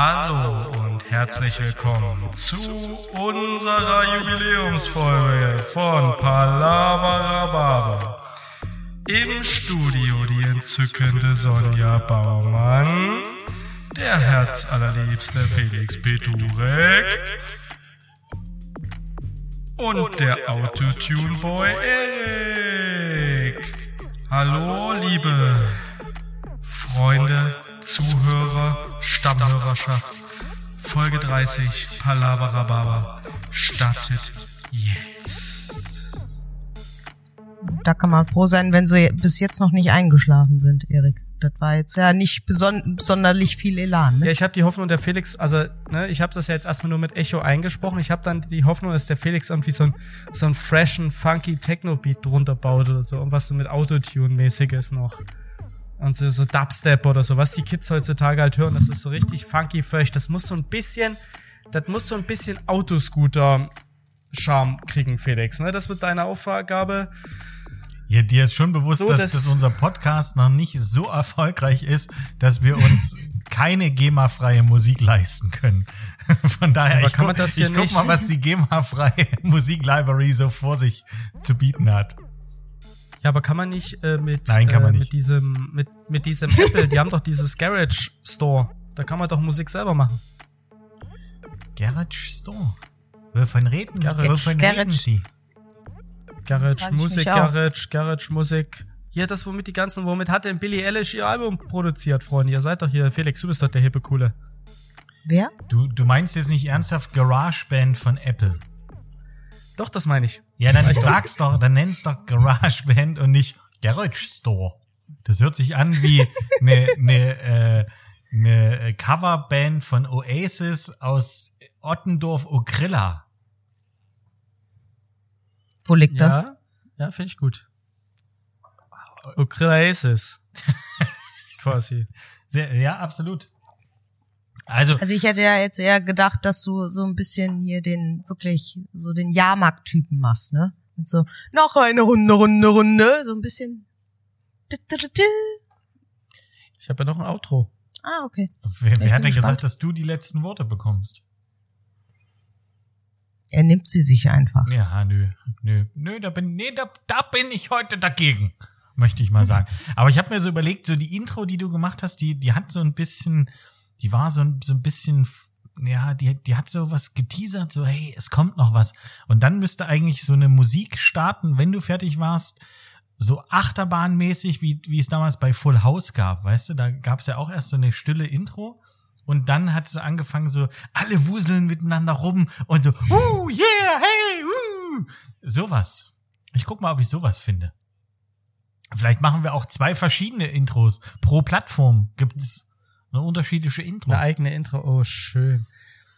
Hallo und herzlich willkommen zu unserer Jubiläumsfolge von Palabarababa. Im Studio die entzückende Sonja Baumann, der herzallerliebste Felix Pedurek und der Autotune-Boy Erik. Hallo, liebe Freunde Zuhörer, Stammhörerschaft. Folge 30, Palabarababa, startet jetzt. Da kann man froh sein, wenn sie bis jetzt noch nicht eingeschlafen sind, Erik. Das war jetzt ja nicht beson sonderlich viel Elan. Ne? Ja, ich habe die Hoffnung, der Felix, also ne, ich habe das ja jetzt erstmal nur mit Echo eingesprochen. Ich habe dann die Hoffnung, dass der Felix irgendwie so ein so ein freshen, funky Techno-Beat drunter baut oder so, irgendwas so mit Autotune-mäßiges noch und so, so Dubstep oder so, was die Kids heutzutage halt hören, das ist so richtig funky fresh. Das muss so ein bisschen, das muss so ein bisschen Autoscooter-Charme kriegen, Felix. Ne? Das wird deine Aufgabe. Ja, dir ist schon bewusst, so, dass, dass, dass unser Podcast noch nicht so erfolgreich ist, dass wir uns keine GEMA-freie Musik leisten können. Von daher, ich, guck, ich guck mal, was die GEMA-freie Musik-Library so vor sich zu bieten hat. Ja, aber kann man nicht äh, mit, Nein, kann man äh, nicht. mit diesem, mit, mit diesem Apple, die haben doch dieses Garage Store. Da kann man doch Musik selber machen. Garage Store? Wovon reden, Garage. wovon Garage. reden Sie? Garage Musik. Garage, Garage Musik. Hier, das womit die ganzen, womit hat denn Billie Eilish ihr Album produziert, Freunde? Ihr seid doch hier, Felix, du bist doch der hippe Coole. Wer? Du, du meinst jetzt nicht ernsthaft GarageBand von Apple? Doch, das meine ich. Ja, dann sag's doch, dann nenn's doch GarageBand und nicht Garage Store. Das hört sich an wie eine ne, äh, ne Coverband von Oasis aus Ottendorf Okrilla. Wo liegt das? Ja, ja finde ich gut. Okrelaesis. Quasi. Sehr, ja, absolut. Also, Also ich hätte ja jetzt eher gedacht, dass du so ein bisschen hier den, wirklich, so den Jahrmarkt-Typen machst, ne? Und so, noch eine Runde, Runde, Runde, so ein bisschen. Ich habe ja noch ein Outro. Ah, okay. wer, wer hat denn gesagt, gespannt. dass du die letzten Worte bekommst? Er nimmt sie sich einfach. Ja, nö, nö, nö, da bin, nee, da, da bin ich heute dagegen, möchte ich mal sagen. Aber ich habe mir so überlegt, so die Intro, die du gemacht hast, die, die hat so ein bisschen, die war so ein, so ein bisschen, ja, die, die hat so was geteasert, so, hey, es kommt noch was. Und dann müsste eigentlich so eine Musik starten, wenn du fertig warst, so achterbahnmäßig, wie, wie es damals bei Full House gab, weißt du, da gab es ja auch erst so eine stille Intro. Und dann hat sie angefangen, so, alle wuseln miteinander rum und so, uh, yeah, hey, uh. Sowas. Ich guck mal, ob ich sowas finde. Vielleicht machen wir auch zwei verschiedene Intros. Pro Plattform gibt's eine unterschiedliche Intro. Eine eigene Intro. Oh, schön.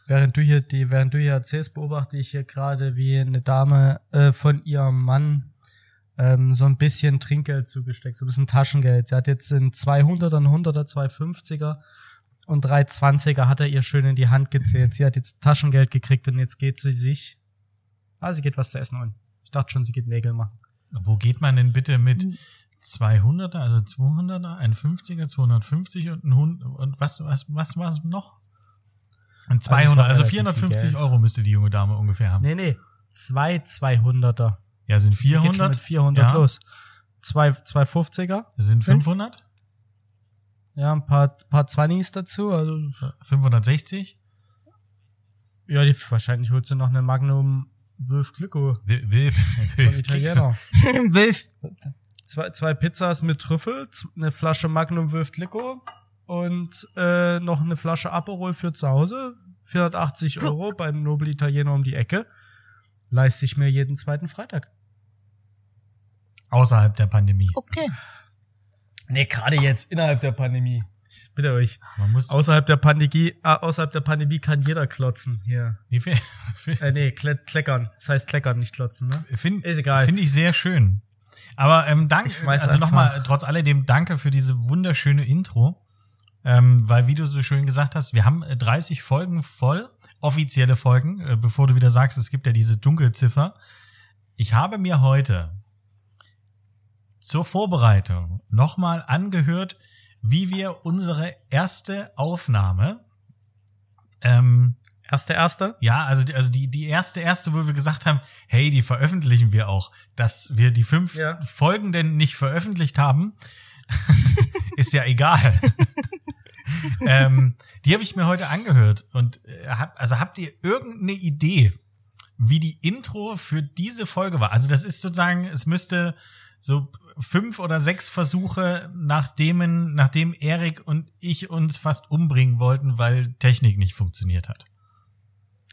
Während du hier die, während du hier erzählst, beobachte ich hier gerade, wie eine Dame äh, von ihrem Mann ähm, so ein bisschen Trinkgeld zugesteckt, so ein bisschen Taschengeld. Sie hat jetzt in 200er, ein 100er, 250er und drei 20er hat er ihr schön in die Hand gezählt. Sie hat jetzt Taschengeld gekriegt und jetzt geht sie sich, ah, sie geht was zu essen holen. Ich dachte schon, sie geht Nägel machen. Wo geht man denn bitte mit 200er, also 200er, ein 50er, 250 und ein 100 und was, was, was war es noch? Ein 200, war also viel 450 Geld. Euro müsste die junge Dame ungefähr haben. Nee, nee, zwei 200er. Ja, sind Sie geht schon 400? mit 400 ja. los. Zwei, zwei 50er. Sind Fünf? 500? Ja, ein paar, paar 20s dazu. Also, 560? ja, die, wahrscheinlich holt sie noch eine Magnum Wölf Glücko will, von Italiener. Wilf. zwei, zwei Pizzas mit Trüffel, eine Flasche Magnum Wölf Glücko und äh, noch eine Flasche Aperol für zu Hause. 480 Euro beim Nobel Italiener um die Ecke. Leiste ich mir jeden zweiten Freitag. Außerhalb der Pandemie. Okay. Nee, gerade jetzt innerhalb der Pandemie. Ich bitte euch. Man muss, Außerhalb der Pandemie, äh, außerhalb der Pandemie kann jeder klotzen hier. wie viel, Äh, nee, kle kleckern. Das heißt kleckern, nicht klotzen, ne? Finde Ist egal. Finde ich sehr schön. Aber ähm, danke, also nochmal, trotz alledem, danke für diese wunderschöne Intro. Ähm, weil, wie du so schön gesagt hast, wir haben äh, 30 Folgen voll, offizielle Folgen, äh, bevor du wieder sagst, es gibt ja diese Dunkelziffer. Ich habe mir heute zur Vorbereitung nochmal angehört, wie wir unsere erste Aufnahme ähm, Erste, erste? ja, also die, also die, die erste, erste, wo wir gesagt haben, hey, die veröffentlichen wir auch. Dass wir die fünf Ja. folgenden nicht veröffentlicht haben, ist ja egal. ähm, die habe ich mir heute angehört. Und äh, hab, also habt ihr irgendeine Idee, wie die Intro für diese Folge war? Also das ist sozusagen, es müsste so fünf oder sechs Versuche, nachdem, nachdem Erik und ich uns fast umbringen wollten, weil Technik nicht funktioniert hat.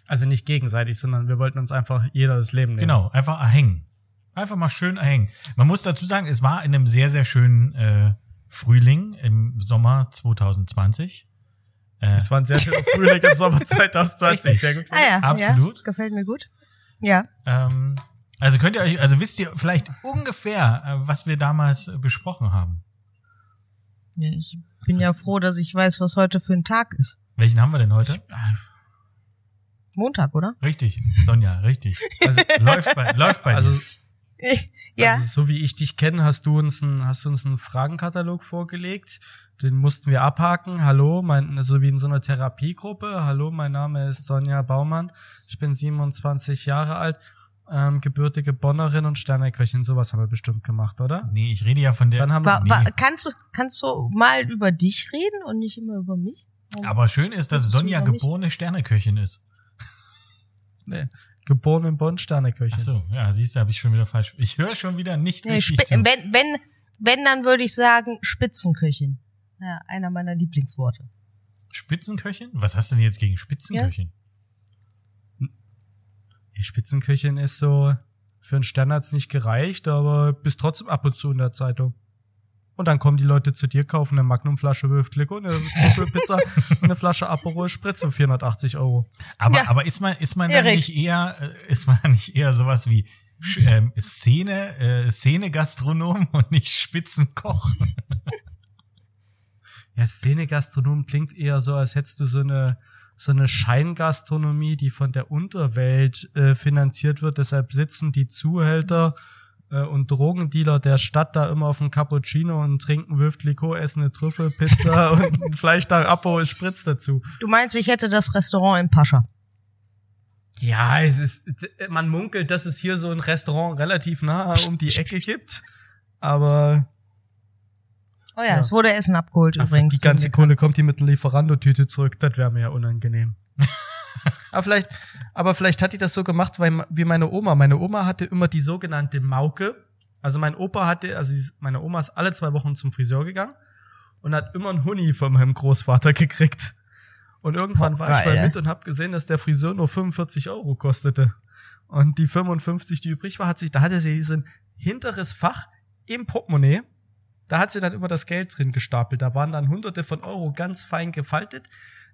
Also nicht gegenseitig, sondern wir wollten uns einfach jeder das Leben nehmen. Genau, einfach erhängen. Einfach mal schön erhängen. Man muss dazu sagen, es war in einem sehr, sehr schönen äh, Frühling im Sommer 2020. Äh, Es war ein sehr schöner Frühling im Sommer 2020. Sehr gut. Ah ja, Absolut. Ja, gefällt mir gut. Ja. ähm, also könnt ihr euch, also wisst ihr vielleicht ungefähr, äh, was wir damals äh, besprochen haben? Ich bin ja froh, dass ich weiß, was heute für ein Tag ist. Welchen haben wir denn heute? Montag, oder? Richtig, Sonja, richtig. Also, läuft bei, läuft bei Also, dir. ja. also so wie ich dich kenne, hast du uns einen, hast du uns einen Fragenkatalog vorgelegt. Den mussten wir abhaken. Hallo, mein, so wie in so einer Therapiegruppe. Hallo, mein Name ist Sonja Baumann. Ich bin 27 Jahre alt, ähm, gebürtige Bonnerin und Sterneköchin. Sowas haben wir bestimmt gemacht, oder? Nee, ich rede ja von der. Dann haben Wa, wa, nee. kannst du kannst du mal über dich reden und nicht immer über mich? aber schön ist, dass Sonja geborene Sterneköchin ist. nee, geboren in Bonn, Sterneköchin. Ach so, ja, siehst du, habe ich schon wieder falsch. Ich höre schon wieder nicht Nee, richtig zu. wenn, wenn, wenn, dann würde ich sagen Spitzenköchin. Ja, einer meiner Lieblingsworte. Spitzenköchin? Was hast du denn jetzt gegen Spitzenköchin? Die Spitzenköchin ist so, für einen Stern hat's nicht gereicht, aber bist trotzdem ab und zu in der Zeitung. Und dann kommen die Leute zu dir, kaufen eine Magnumflasche Wölf Klicko, eine Trüffelpizza, und eine Flasche Aperol Spritz um 480 Euro. Aber, Ja. aber ist man, ist man dann nicht eher, äh, ist man nicht eher sowas wie ähm, Szene, äh, Szene-Gastronom und nicht Spitzenkoch? Ja, Szene-Gastronom klingt eher so, als hättest du so eine, so eine Scheingastronomie, die von der Unterwelt äh, finanziert wird. Deshalb sitzen die Zuhälter äh, und Drogendealer der Stadt da immer auf dem Cappuccino und trinken Wölf Klicko, essen eine Trüffelpizza und vielleicht da Aperol Spritz dazu. Du meinst, ich hätte das Restaurant im Pascha. Ja, es ist, man munkelt, dass es hier so ein Restaurant relativ nah um die Ecke gibt. Aber Oh ja, Ja. es wurde Essen abgeholt ach, übrigens. die ganze Kohle kommt die mit der Lieferando-Tüte zurück. Das wäre mir ja unangenehm. aber vielleicht, aber vielleicht hat die das so gemacht, weil, wie meine Oma. Meine Oma hatte immer die sogenannte Mauke. Also mein Opa hatte, also meine Oma ist alle zwei Wochen zum Friseur gegangen und hat immer einen Huni von meinem Großvater gekriegt. Und irgendwann Boah, war ich mal geil. mit und habe gesehen, dass der Friseur nur 45 Euro kostete. Und die 55, die übrig war, hat sich, da hatte sie so ein hinteres Fach im Portemonnaie. Da hat sie dann immer das Geld drin gestapelt. Da waren dann hunderte von Euro ganz fein gefaltet.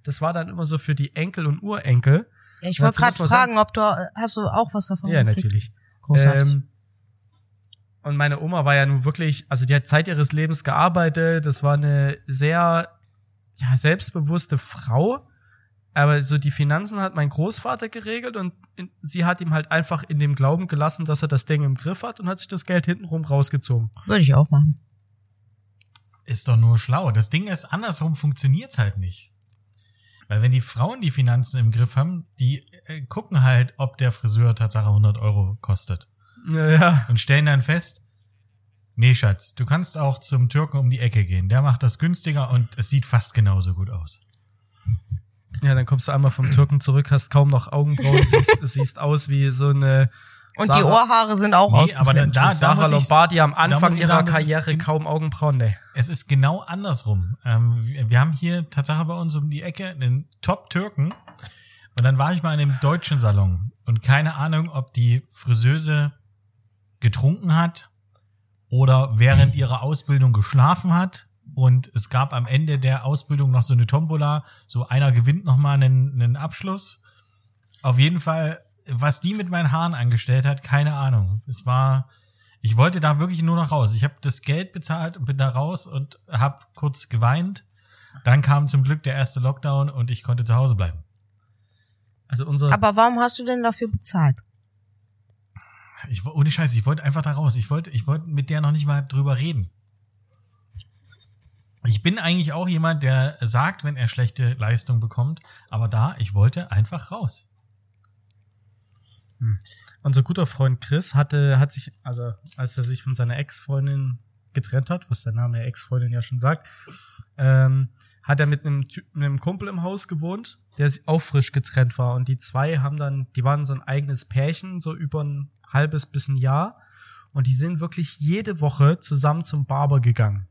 Das war dann immer so für die Enkel und Urenkel. Ja, ich wollte gerade man sagen- fragen, ob du, hast du auch was davon Ja, gekriegt? natürlich. Großartig. Ähm, und meine Oma war ja nun wirklich, also die hat Zeit ihres Lebens gearbeitet. Das war eine sehr ja, selbstbewusste Frau. Aber so die Finanzen hat mein Großvater geregelt und sie hat ihm halt einfach in dem Glauben gelassen, dass er das Ding im Griff hat und hat sich das Geld hintenrum rausgezogen. Würde ich auch machen. Ist doch nur schlau. Das Ding ist, andersrum funktioniert's halt nicht. Weil wenn die Frauen die Finanzen im Griff haben, die äh, gucken halt, ob der Friseur Tatsache 100 Euro kostet. Ja, ja. Und stellen dann fest, nee, Schatz, du kannst auch zum Türken um die Ecke gehen. Der macht das günstiger und es sieht fast genauso gut aus. Ja, dann kommst du einmal vom Türken zurück, hast kaum noch Augenbrauen, siehst, siehst aus wie so eine Und Sarah- die Ohrhaare sind auch Nee, aber dann- ausgeflammt. da- so Sarah Lombardi am da Anfang ihrer sagen, ist Karriere gen- kaum Augenbrauen, ne. Es ist genau andersrum. Ähm, wir, wir haben hier Tatsache bei uns um die Ecke einen Top-Türken. Und dann war ich mal in einem deutschen Salon. Und keine Ahnung, ob die Friseuse getrunken hat oder während ihrer Ausbildung geschlafen hat. Und es gab am Ende der Ausbildung noch so eine Tombola. So einer gewinnt noch mal einen, einen Abschluss. Auf jeden Fall, was die mit meinen Haaren angestellt hat, keine Ahnung. Es war, Ich wollte da wirklich nur noch raus. Ich habe das Geld bezahlt und bin da raus und habe kurz geweint. Dann kam zum Glück der erste Lockdown und ich konnte zu Hause bleiben. Also unser, Aber warum hast du denn dafür bezahlt? Ich, ohne Scheiß, ich wollte einfach da raus. Ich wollte, ich wollte mit der noch nicht mal drüber reden. Ich bin eigentlich auch jemand, der sagt, wenn er schlechte Leistung bekommt, aber da, ich wollte einfach raus. Unser guter Freund Chris hatte, hat sich, also als er sich von seiner Ex-Freundin getrennt hat, was der Name der Ex-Freundin ja schon sagt, ähm, hat er mit einem, mit einem Kumpel im Haus gewohnt, der auch frisch getrennt war. Und die zwei haben dann, die waren so ein eigenes Pärchen, so über ein halbes bis ein Jahr. Und die sind wirklich jede Woche zusammen zum Barber gegangen.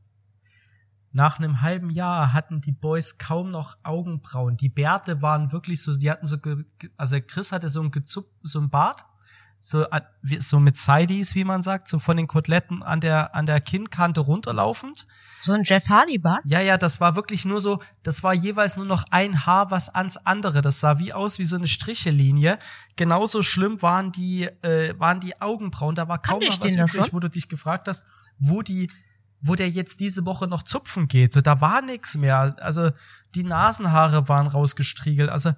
Nach einem halben Jahr hatten die Boys kaum noch Augenbrauen. Die Bärte waren wirklich so, die hatten so, also Chris hatte so ein gezupp, so ein Bart, so, so mit Sideys, wie man sagt, so von den Koteletten an der, an der Kinnkante runterlaufend. So ein Jeff Hardy Bart? Ja, ja, das war wirklich nur so, das war jeweils nur noch ein Haar was ans andere. Das sah wie aus wie so eine Strichelinie. Genauso schlimm waren die, äh, waren die Augenbrauen. Da war kaum noch was übrig, wo du dich gefragt hast, wo die, wo der jetzt diese Woche noch zupfen geht. So, da war nix mehr. Also die Nasenhaare waren rausgestriegelt. Also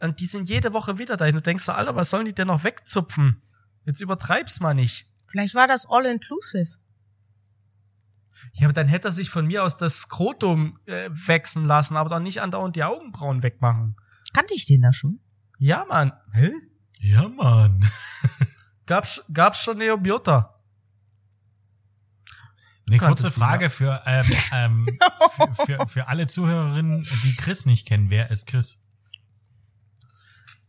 und die sind jede Woche wieder dahin. Du denkst, so, Alter, was sollen die denn noch wegzupfen? Jetzt übertreib's mal nicht. Vielleicht war das all-inclusive. Ja, aber dann hätte er sich von mir aus das Skrotum äh, wechseln lassen, aber doch nicht andauernd die Augenbrauen wegmachen. Kannte ich den da schon? Ja, Mann. Hä? Ja, Mann. Gab's, gab's schon Neobiota? Eine kurze Frage für, ähm, ähm, für, für, für alle Zuhörerinnen, die Chris nicht kennen. Wer ist Chris?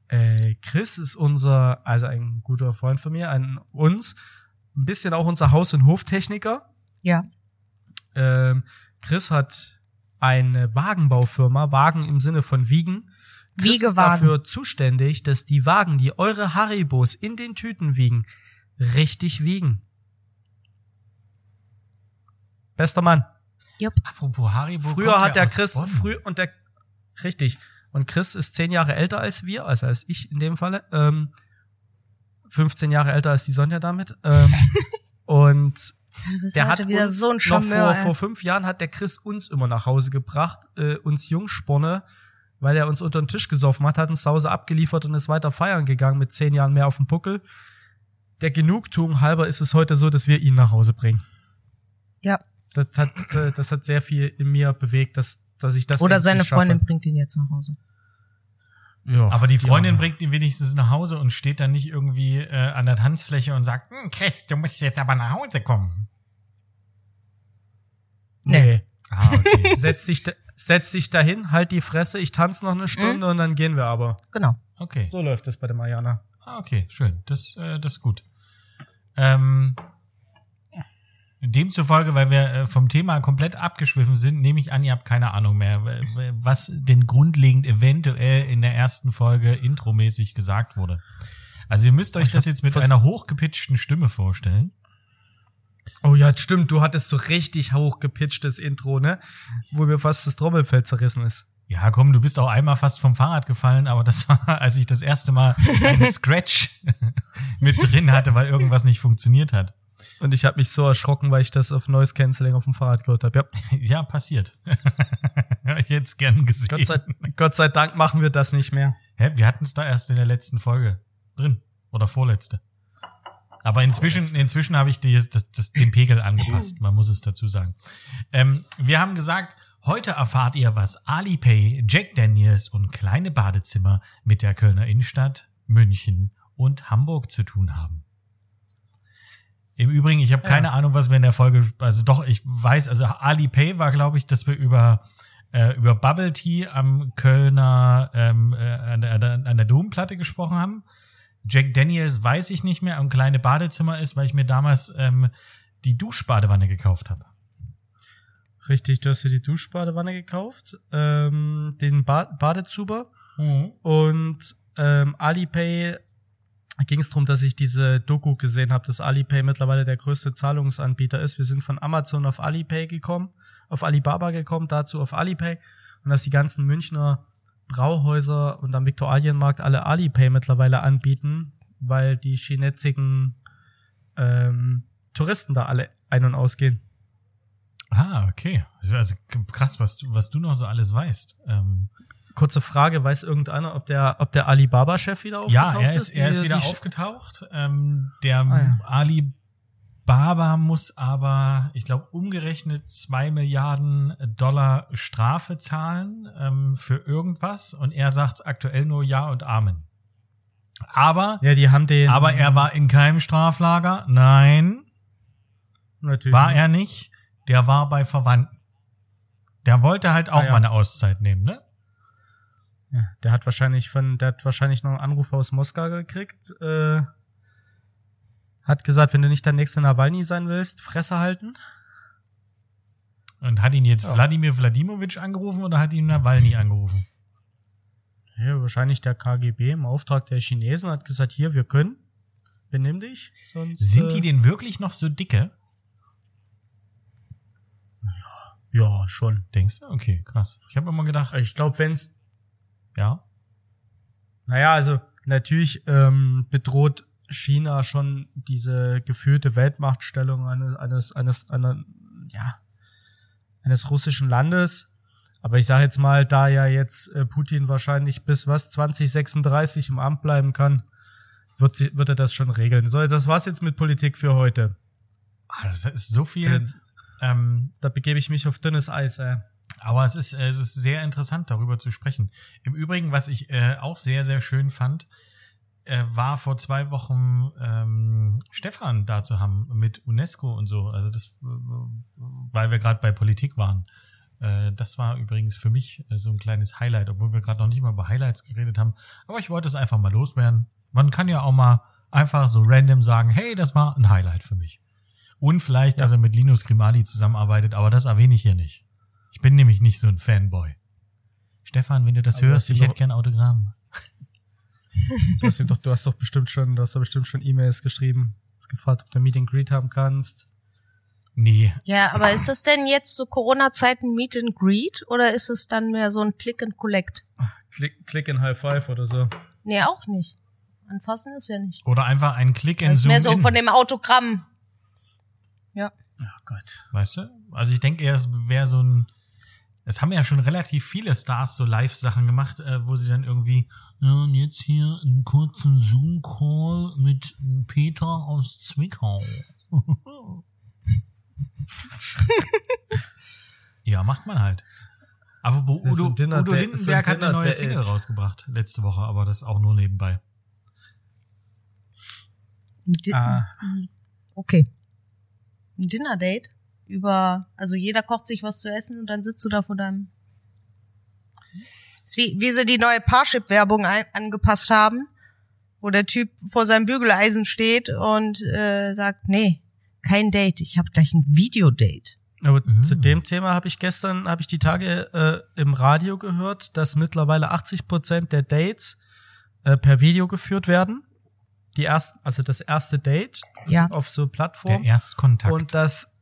Äh, Chris ist unser, also ein guter Freund von mir, ein uns, ein bisschen auch unser Haus- und Hoftechniker. Ja. Ähm, Chris hat eine Wagenbaufirma, Wagen im Sinne von Wiegen. Chris ist Wiegewagen. dafür zuständig, dass die Wagen, die eure Haribos in den Tüten wiegen, richtig wiegen. Bester Mann. Jupp. Apropos Haribo. Früher hat der Chris, Bonn. früh und der, richtig. Und Chris ist zehn Jahre älter als wir, also als ich in dem Falle. Ähm, 15 Jahre älter als die Sonja damit. Ähm, und der hat uns so ein noch Charmeur. vor, vor fünf Jahren hat der Chris uns immer nach Hause gebracht, äh, uns Jungsporne, weil er uns unter den Tisch gesoffen hat, hat uns zu Hause abgeliefert und ist weiter feiern gegangen mit zehn Jahren mehr auf dem Puckel. Der Genugtuung halber ist es heute so, dass wir ihn nach Hause bringen. ja. Das hat, äh, das hat sehr viel in mir bewegt, dass, dass ich das Oder seine schaffe. Freundin bringt ihn jetzt nach Hause. Ja, Aber die Freundin ja. bringt ihn wenigstens nach Hause und steht dann nicht irgendwie äh, an der Tanzfläche und sagt, hm, Chris, du musst jetzt aber nach Hause kommen. Nee. Ah, okay. Setz dich, da- setz dich dahin, halt die Fresse, ich tanze noch eine Stunde Mhm. und dann gehen wir aber. Genau. okay. So läuft das bei der Mariana. Ah, okay, schön. Das, äh, das ist gut. Ähm, demzufolge, weil wir äh, vom Thema komplett abgeschwiffen sind, nehme ich an, ihr habt keine Ahnung mehr, was denn grundlegend eventuell in der ersten Folge intromäßig gesagt wurde. Also ihr müsst euch das jetzt mit einer hochgepitchten Stimme vorstellen. Oh ja, stimmt, du hattest so richtig hochgepitchtes Intro, ne? Wo mir fast das Trommelfell zerrissen ist. Ja, komm, du bist auch einmal fast vom Fahrrad gefallen, aber das war, als ich das erste Mal einen Scratch mit drin hatte, weil irgendwas nicht funktioniert hat. Und ich habe mich so erschrocken, weil ich das auf Noise Cancelling auf dem Fahrrad gehört habe. Ja, Ja, passiert. Jetzt gern gesehen. Gott sei, Gott sei Dank machen wir das nicht mehr. Hä, wir hatten es da erst in der letzten Folge drin. Oder vorletzte. Aber inzwischen, inzwischen habe ich die, das, das, den Pegel angepasst. Man muss es dazu sagen. Ähm, wir haben gesagt, heute erfahrt ihr, was Alipay, Jack Daniels und kleine Badezimmer mit der Kölner Innenstadt, München und Hamburg zu tun haben. Im Übrigen, ich habe Ja. keine Ahnung, was wir in der Folge, also doch, ich weiß, also Alipay war, glaube ich, dass wir über äh, über Bubble Tea am Kölner ähm, äh, an, der, an der Domplatte gesprochen haben. Jack Daniels weiß ich nicht mehr, ein kleine Badezimmer ist, weil ich mir damals ähm, die Duschbadewanne gekauft habe. Richtig, du hast dir die Duschbadewanne gekauft, ähm, den ba Badezuber Mhm. und ähm, Alipay ging es darum, dass ich diese Doku gesehen habe, dass Alipay mittlerweile der größte Zahlungsanbieter ist. Wir sind von Amazon auf Alipay gekommen, auf Alibaba gekommen, dazu auf Alipay und dass die ganzen Münchner Brauhäuser und am Viktualienmarkt alle Alipay mittlerweile anbieten, weil die chinesigen ähm, Touristen da alle ein- und ausgehen. Ah, okay. Also krass, was du, was du noch so alles weißt. Ähm, Kurze Frage, weiß irgendeiner, ob der, ob der Alibaba-Chef wieder aufgetaucht ja, er ist, er ist Die- wieder die- aufgetaucht. Ähm, der Ah, ja. Alibaba muss aber, ich glaube, umgerechnet zwei Milliarden Dollar Strafe zahlen ähm, für irgendwas. Und er sagt aktuell nur Ja und Amen. Aber, Ja, die haben den. aber er war in keinem Straflager. Nein, natürlich war er nicht. Der war bei Verwandten. Der wollte halt auch Ah, ja. mal eine Auszeit nehmen, ne? Ja, der hat wahrscheinlich von, der hat wahrscheinlich noch einen Anruf aus Moskau gekriegt. Äh, hat gesagt, wenn du nicht der nächste Nawalny sein willst, Fresse halten. Und hat ihn jetzt ja. Wladimir Wladimowitsch angerufen oder hat ihn Nawalny angerufen? Ja, wahrscheinlich der KGB im Auftrag der Chinesen hat gesagt, hier, wir können. Benimm dich. Sonst, Sind die äh, denn wirklich noch so dicke? Ja, schon. Denkst du? Okay, krass. Ich habe immer gedacht. Ich glaube, es ja. naja, also natürlich ähm, bedroht China schon diese geführte Weltmachtstellung eines, eines, eines, einer, ja, eines russischen Landes. Aber ich sage jetzt mal, da ja jetzt äh, Putin wahrscheinlich bis was 2036 im Amt bleiben kann, wird, sie, wird er das schon regeln. So, das war's jetzt mit Politik für heute. Ah, das ist so viel. Jetzt, Ähm, da begebe ich mich auf dünnes Eis. Äh. Aber es ist, äh, es ist sehr interessant, darüber zu sprechen. Im Übrigen, was ich äh, auch sehr, sehr schön fand, äh, war vor zwei Wochen ähm, Stefan da zu haben mit UNESCO und so. Also das, weil wir gerade bei Politik waren. Äh, das war übrigens für mich äh, so ein kleines Highlight, obwohl wir gerade noch nicht mal über Highlights geredet haben. Aber ich wollte es einfach mal loswerden. Man kann ja auch mal einfach so random sagen, hey, das war ein Highlight für mich. Und vielleicht, Ja. dass er mit Linus Grimali zusammenarbeitet, aber das erwähne ich hier nicht. Ich bin nämlich nicht so ein Fanboy. Stefan, wenn du das Aber hörst, ich hätte gern Autogramm. Du hast, doch, du hast doch bestimmt schon, du hast doch bestimmt schon E-Mails geschrieben. Hast gefragt, ob du Meet and Greet haben kannst. Nee, Ja, aber ist das denn jetzt so Corona-Zeiten Meet and Greet oder ist es dann mehr so ein Click and Collect? Klick, Klick in High Five oder so. Nee, auch nicht. Anfassen ist ja nicht. oder einfach ein Das in ist Zoom mehr so in. von dem Autogramm. Ja. Oh Gott. Weißt du? Also ich denke eher, es wäre so ein. Es haben ja schon relativ viele Stars so Live-Sachen gemacht, äh, wo sie dann irgendwie, ja, und jetzt hier einen kurzen Zoom-Call mit Peter aus Zwickau. ja, macht man halt. Aber wo Udo, Dinner Udo Date- Lindenberg hat eine neue Dinner Single Date. rausgebracht letzte Woche, aber das auch nur nebenbei. Ein Di- Ah, Okay. Ein Dinner-Date über, also jeder kocht sich was zu essen und dann sitzt du da vor deinem. ist wie, wie sie die neue Parship-Werbung angepasst haben, wo der Typ vor seinem Bügeleisen steht und äh, sagt, nee, kein Date, ich habe gleich ein Videodate. aber Mhm. zu dem Thema habe ich gestern, habe ich die Tage äh, im Radio gehört, dass mittlerweile 80 Prozent der Dates äh, per Video geführt werden. Die erst, also das erste Date Ja. auf so Der Plattformen. Erstkontakt. und dass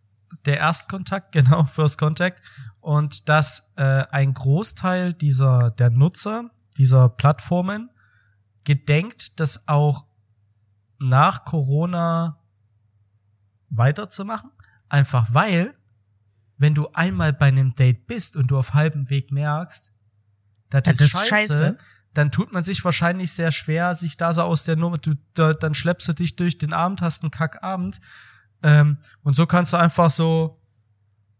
der Erstkontakt, genau, First Contact, und dass äh, ein Großteil dieser der Nutzer dieser Plattformen gedenkt, das auch nach Corona weiterzumachen, einfach weil, wenn du einmal bei einem Date bist und du auf halbem Weg merkst, das, Das ist, scheiße, scheiße. dann tut man sich wahrscheinlich sehr schwer, sich da so aus der Nummer, du, da, dann schleppst du dich durch den Abend, hast einen Kackabend, ähm, und so kannst du einfach so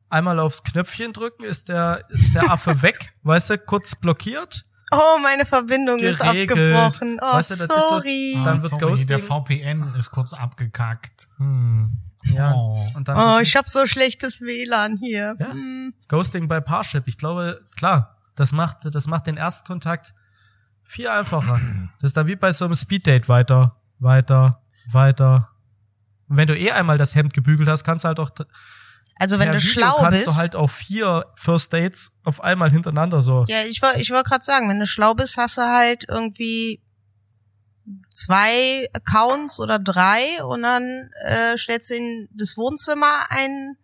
einmal aufs Knöpfchen drücken, ist der, ist der Affe weg, weißt du, kurz blockiert. Oh, meine Verbindung ist Geregelt. abgebrochen. Oh, Weißt du, ist so- sorry. dann wird sorry, Ghosting- Der VPN ist kurz abgekackt. Hm. Ja, Oh. und dann oh, so ich hab so schlechtes WLAN hier. Ja. Hm. Ghosting bei Parship. Ich glaube, klar, das macht, das macht den Erstkontakt viel einfacher. Das ist dann wie bei so einem Speeddate weiter, weiter, weiter. Und wenn du eh einmal das Hemd gebügelt hast, kannst du halt auch Also wenn du Video schlau kannst bist, du halt auch vier First Dates auf einmal hintereinander so. Ja, ich wollte ich wollt gerade sagen, wenn du schlau bist, hast du halt irgendwie zwei Accounts oder drei und dann äh, stellst du in das Wohnzimmer ein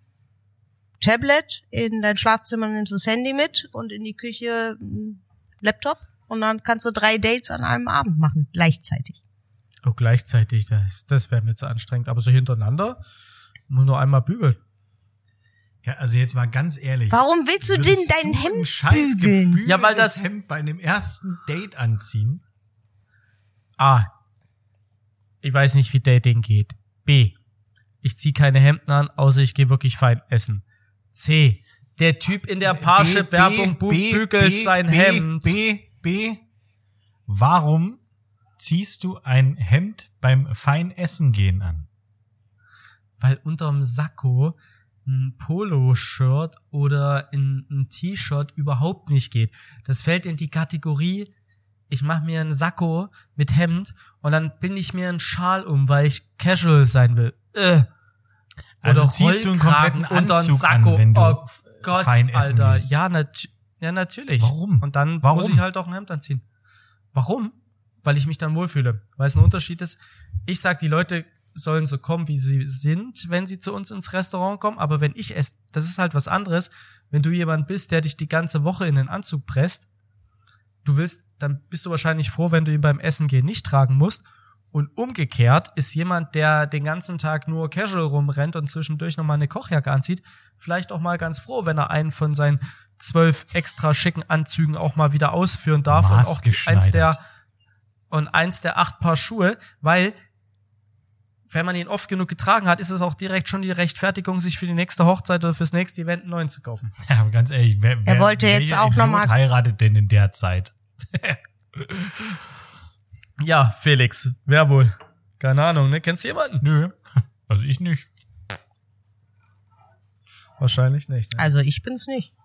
Tablet, in dein Schlafzimmer nimmst du das Handy mit und in die Küche ein Laptop und dann kannst du drei Dates an einem Abend machen, gleichzeitig. Oh, gleichzeitig, das, das wäre mir zu anstrengend. Aber so hintereinander, Muss nur einmal bügeln. Ja, also jetzt mal ganz ehrlich. Warum willst du denn dein Hemd scheiß bügeln? Ja, weil das- Hemd bei einem ersten Date anziehen? A. Ich weiß nicht, wie Dating geht. B. Ich zieh keine Hemden an, außer ich gehe wirklich fein essen. C. Der Typ in der Parship-Werbung bügelt B, sein B, Hemd. B, B. Warum ziehst du ein Hemd beim fein Essen gehen an? weil unterm Sakko ein Poloshirt oder ein, ein T-Shirt überhaupt nicht geht. Das fällt in die Kategorie, ich mache mir einen Sakko mit Hemd und dann bin ich mir einen Schal um, weil ich casual sein will. Äh. Also Oder ziehst du einen kompletten Anzug Sakko. an, wenn du oh Gott, Alter. gehst? Ja, nat ja, natürlich. Warum? Und dann Warum? muss ich halt auch ein Hemd anziehen. Warum? Weil ich mich dann wohlfühle. Weil es ein Unterschied ist. Ich sag, die Leute sollen so kommen, wie sie sind, wenn sie zu uns ins Restaurant kommen. Aber wenn ich esse, das ist halt was anderes. Wenn du jemand bist, der dich die ganze Woche in den Anzug presst, du willst, dann bist du wahrscheinlich froh, wenn du ihn beim Essen gehen nicht tragen musst. Und umgekehrt ist jemand, der den ganzen Tag nur casual rumrennt und zwischendurch nochmal eine Kochjacke anzieht, vielleicht auch mal ganz froh, wenn er einen von seinen zwölf extra schicken Anzügen auch mal wieder ausführen darf und auch eins der und eins der acht Paar Schuhe, weil wenn man ihn oft genug getragen hat, ist es auch direkt schon die Rechtfertigung, sich für die nächste Hochzeit oder fürs nächste Event einen neuen zu kaufen. Ja, aber ganz ehrlich, wer, Er wer, wollte jetzt welcher auch Idiot noch mal- heiratet denn in der Zeit? Ja, Felix, wer wohl? Keine Ahnung, ne? Kennst du jemanden? Nö, also ich nicht. Wahrscheinlich nicht. Ne? Also ich bin's nicht.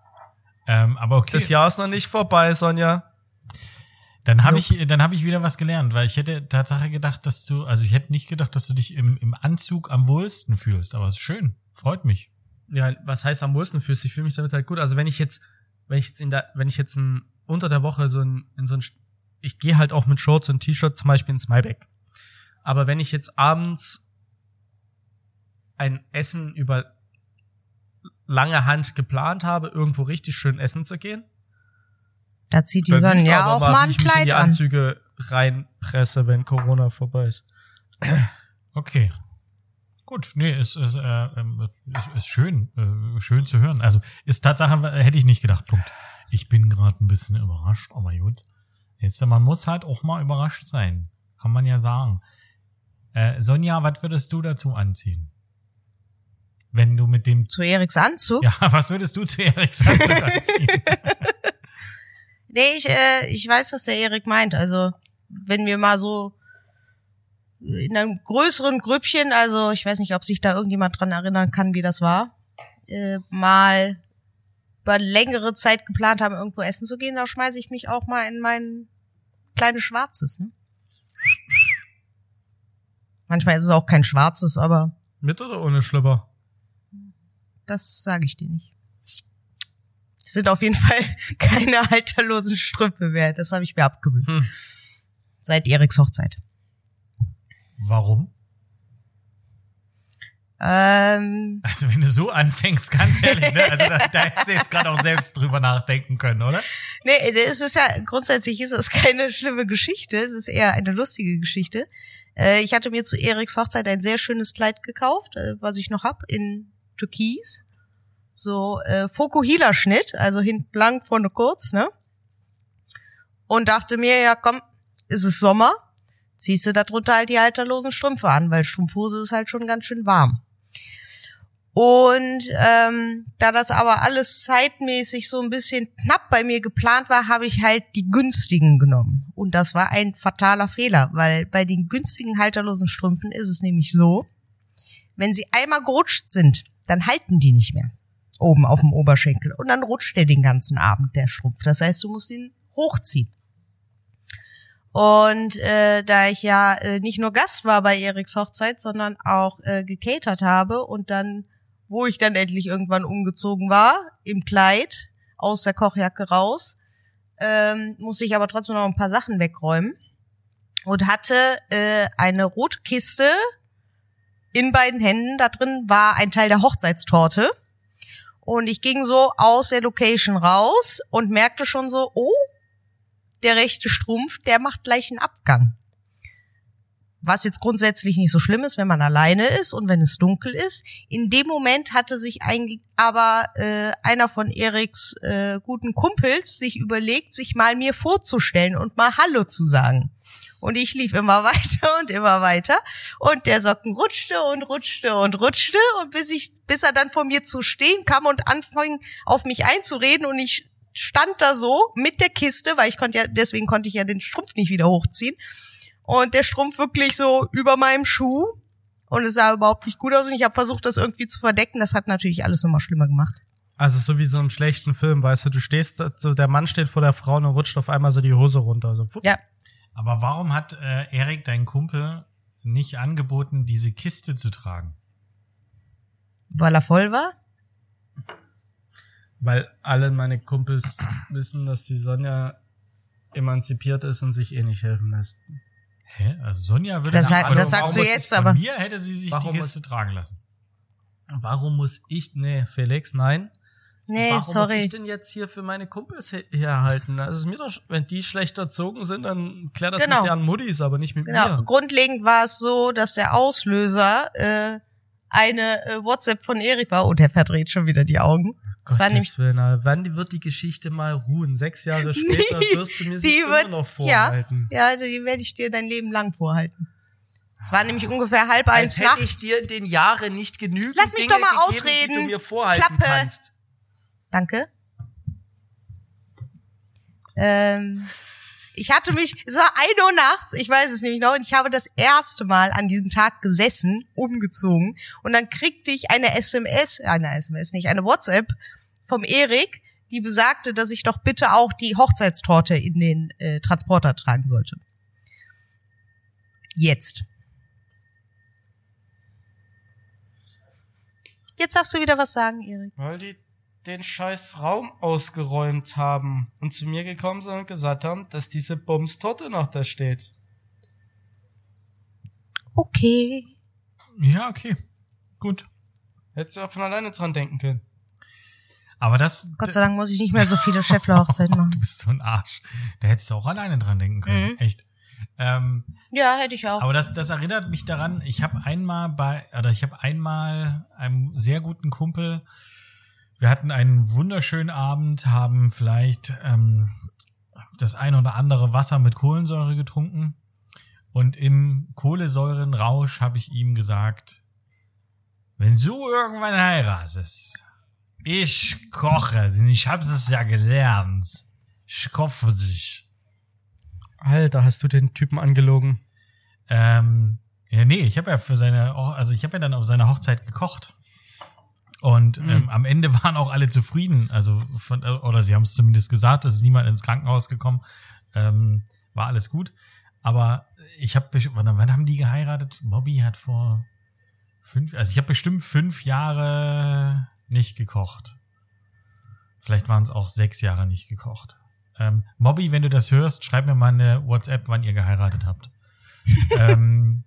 Ähm, aber okay. Das Jahr ist noch nicht vorbei, Sonja. Dann habe ich, dann habe ich wieder was gelernt, weil ich hätte Tatsache gedacht, dass du, also ich hätte nicht gedacht, dass du dich im, im Anzug am wohlsten fühlst, aber es ist schön, freut mich. Ja, was heißt am wohlsten fühlst? Ich fühle mich damit halt gut. Also wenn ich jetzt, wenn ich jetzt in der, wenn ich jetzt ein, unter der Woche so ein, in so ein, ich gehe halt auch mit Shorts und T-Shirt zum Beispiel ins Malbec. Aber wenn ich jetzt abends ein Essen über lange Hand geplant habe, irgendwo richtig schön essen zu gehen, Da zieht die Sonne ja auch mal wie ein ich mich in Kleid die an. Anzüge reinpresse, wenn Corona vorbei ist. Okay. Gut, nee, ist, ist, äh, ähm, ist, ist schön, äh, schön zu hören. Also ist Tatsache, hätte ich nicht gedacht. Punkt. Ich bin gerade ein bisschen überrascht, aber gut. Jetzt, man muss halt auch mal überrascht sein. Kann man ja sagen. Äh, Sonja, was würdest du dazu anziehen? Wenn du mit dem, Zu Eriks Anzug? ja, was würdest du zu Eriks Anzug anziehen? Nee, ich, äh, ich weiß, was der Erik meint. Also, wenn wir mal so in einem größeren Grüppchen, also ich weiß nicht, ob sich da irgendjemand dran erinnern kann, wie das war, äh, mal über längere Zeit geplant haben, irgendwo essen zu gehen, da schmeiße ich mich auch mal in mein kleines Schwarzes. Ne? Manchmal ist es auch kein Schwarzes, aber Mit oder ohne Schlüpper? das sage ich dir nicht. Es sind auf jeden Fall keine halterlosen Strümpfe mehr. Das habe ich mir abgewöhnt. Hm. Seit Eriks Hochzeit. Warum? Ähm, Also wenn du so anfängst, ganz ehrlich, ne? Also da, da hättest du jetzt gerade auch selbst drüber nachdenken können, oder? nee, es ist ja, grundsätzlich ist es keine schlimme Geschichte. Es ist eher eine lustige Geschichte. Äh, ich hatte mir zu Eriks Hochzeit ein sehr schönes Kleid gekauft, äh, was ich noch hab, in Türkis. So äh, Fokuhila-Schnitt, also hinten lang, vorne kurz, ne? Und dachte mir, ja komm, ist es Sommer, ziehst du darunter halt die halterlosen Strümpfe an, weil Strumpfhose ist halt schon ganz schön warm. Und ähm, da das aber alles zeitmäßig so ein bisschen knapp bei mir geplant war, habe ich halt die günstigen genommen. Und das war ein fataler Fehler, weil bei den günstigen halterlosen Strümpfen ist es nämlich so, wenn sie einmal gerutscht sind, dann halten die nicht mehr oben auf dem Oberschenkel. Und dann rutscht der den ganzen Abend, der Strumpf. Das heißt, du musst ihn hochziehen. Und äh, da ich ja äh, nicht nur Gast war bei Eriks Hochzeit, sondern auch äh, gecatert habe und dann, wo ich dann endlich irgendwann umgezogen war, im Kleid, aus der Kochjacke raus, ähm, musste ich aber trotzdem noch ein paar Sachen wegräumen und hatte äh, eine Rotkiste in beiden Händen. Da drin war ein Teil der Hochzeitstorte. Und ich ging so aus der Location raus und merkte schon so, oh, der rechte Strumpf, der macht gleich einen Abgang. was jetzt grundsätzlich nicht so schlimm ist, wenn man alleine ist und wenn es dunkel ist. In dem Moment hatte sich eigentlich aber äh, einer von Eriks äh, guten Kumpels sich überlegt, sich mal mir vorzustellen und mal Hallo zu sagen. Und ich lief immer weiter und immer weiter. Und der Socken rutschte und rutschte und rutschte. Und bis ich, bis er dann vor mir zu stehen kam und anfing, auf mich einzureden und ich stand da so mit der Kiste, weil ich konnte ja, deswegen konnte ich ja den Strumpf nicht wieder hochziehen. Und der Strumpf wirklich so über meinem Schuh. Und es sah überhaupt nicht gut aus. Und ich habe versucht, das irgendwie zu verdecken. Das hat natürlich alles nochmal schlimmer gemacht. Also so wie so im schlechten Film, weißt du, du stehst, so der Mann steht vor der Frau und rutscht auf einmal so die Hose runter. So. Ja, Aber warum hat äh, Erik, dein Kumpel, nicht angeboten, diese Kiste zu tragen? weil er voll war. Weil alle meine Kumpels wissen, dass die Sonja emanzipiert ist und sich eh nicht helfen lässt. Hä? Also Sonja würde Das, sagen, sag, das sagst du muss jetzt, aber mir hätte sie sich die Kiste tragen lassen. Warum muss ich, nee, Felix, nein. Nee, Warum muss sorry. ich denn jetzt hier für meine Kumpels he- herhalten? Das ist mir doch, wenn die schlecht erzogen sind, dann klär das Genau. mit deren Muttis, aber nicht mit Genau. mir. Grundlegend war es so, dass der Auslöser äh, eine äh, WhatsApp von Erik war. Und er verdreht schon wieder die Augen. Das war nämlich Gottes Willen, Alter. wann wird die Geschichte mal ruhen? Sechs Jahre später wirst du mir sie wird- immer noch vorhalten. Ja, die werde ich dir dein Leben lang vorhalten. Es war nämlich ungefähr halb eins Als hätte ich nachts. dir in den Jahren nicht genügend Lass mich Dinge doch mal gegeben, ausreden. die du mir vorhalten Klappe. kannst. Danke. Ähm, ich hatte mich, es war ein Uhr nachts, ich weiß es nämlich noch, und ich habe das erste Mal an diesem Tag gesessen, umgezogen, und dann kriegte ich eine SMS, äh, eine SMS nicht, eine WhatsApp vom Erik, die besagte, dass ich doch bitte auch die Hochzeitstorte in den äh, Transporter tragen sollte. Jetzt. Jetzt darfst du wieder was sagen, Erik. Weil die den scheiß Raum ausgeräumt haben und zu mir gekommen sind und gesagt haben, dass diese Bumstorte noch da steht. Okay. Ja, okay. Gut. Hättest du auch von alleine dran denken können. Aber das. Gott sei Dank muss ich nicht mehr so viele Scheffler-Hochzeiten machen. Du bist so ein Arsch. Da hättest du auch alleine dran denken können. Mhm. Echt. Ähm, Ja, hätte ich auch. aber das, das erinnert mich daran, ich habe einmal bei, oder ich habe einmal einem sehr guten Kumpel, wir hatten einen wunderschönen Abend, haben vielleicht ähm, das ein oder andere Wasser mit Kohlensäure getrunken. Und im Kohlensäurenrausch habe ich ihm gesagt, wenn du irgendwann heiratest, ich koche, denn ich habe es ja gelernt. Ich koche dich. Alter, hast du den Typen angelogen? Ähm, ja, nee, ich habe ja für seine, also ich habe ja dann auf seiner Hochzeit gekocht. Und ähm, am Ende waren auch alle zufrieden. Also von, oder sie haben es zumindest gesagt, es ist niemand ins Krankenhaus gekommen. Ähm, war alles gut. Aber ich habe, wann, wann haben die geheiratet? Bobby hat vor fünf, also ich habe bestimmt fünf Jahre nicht gekocht. Vielleicht waren es auch sechs Jahre nicht gekocht. Ähm, Mobby, wenn du das hörst, schreib mir mal eine WhatsApp, wann ihr geheiratet habt. ähm,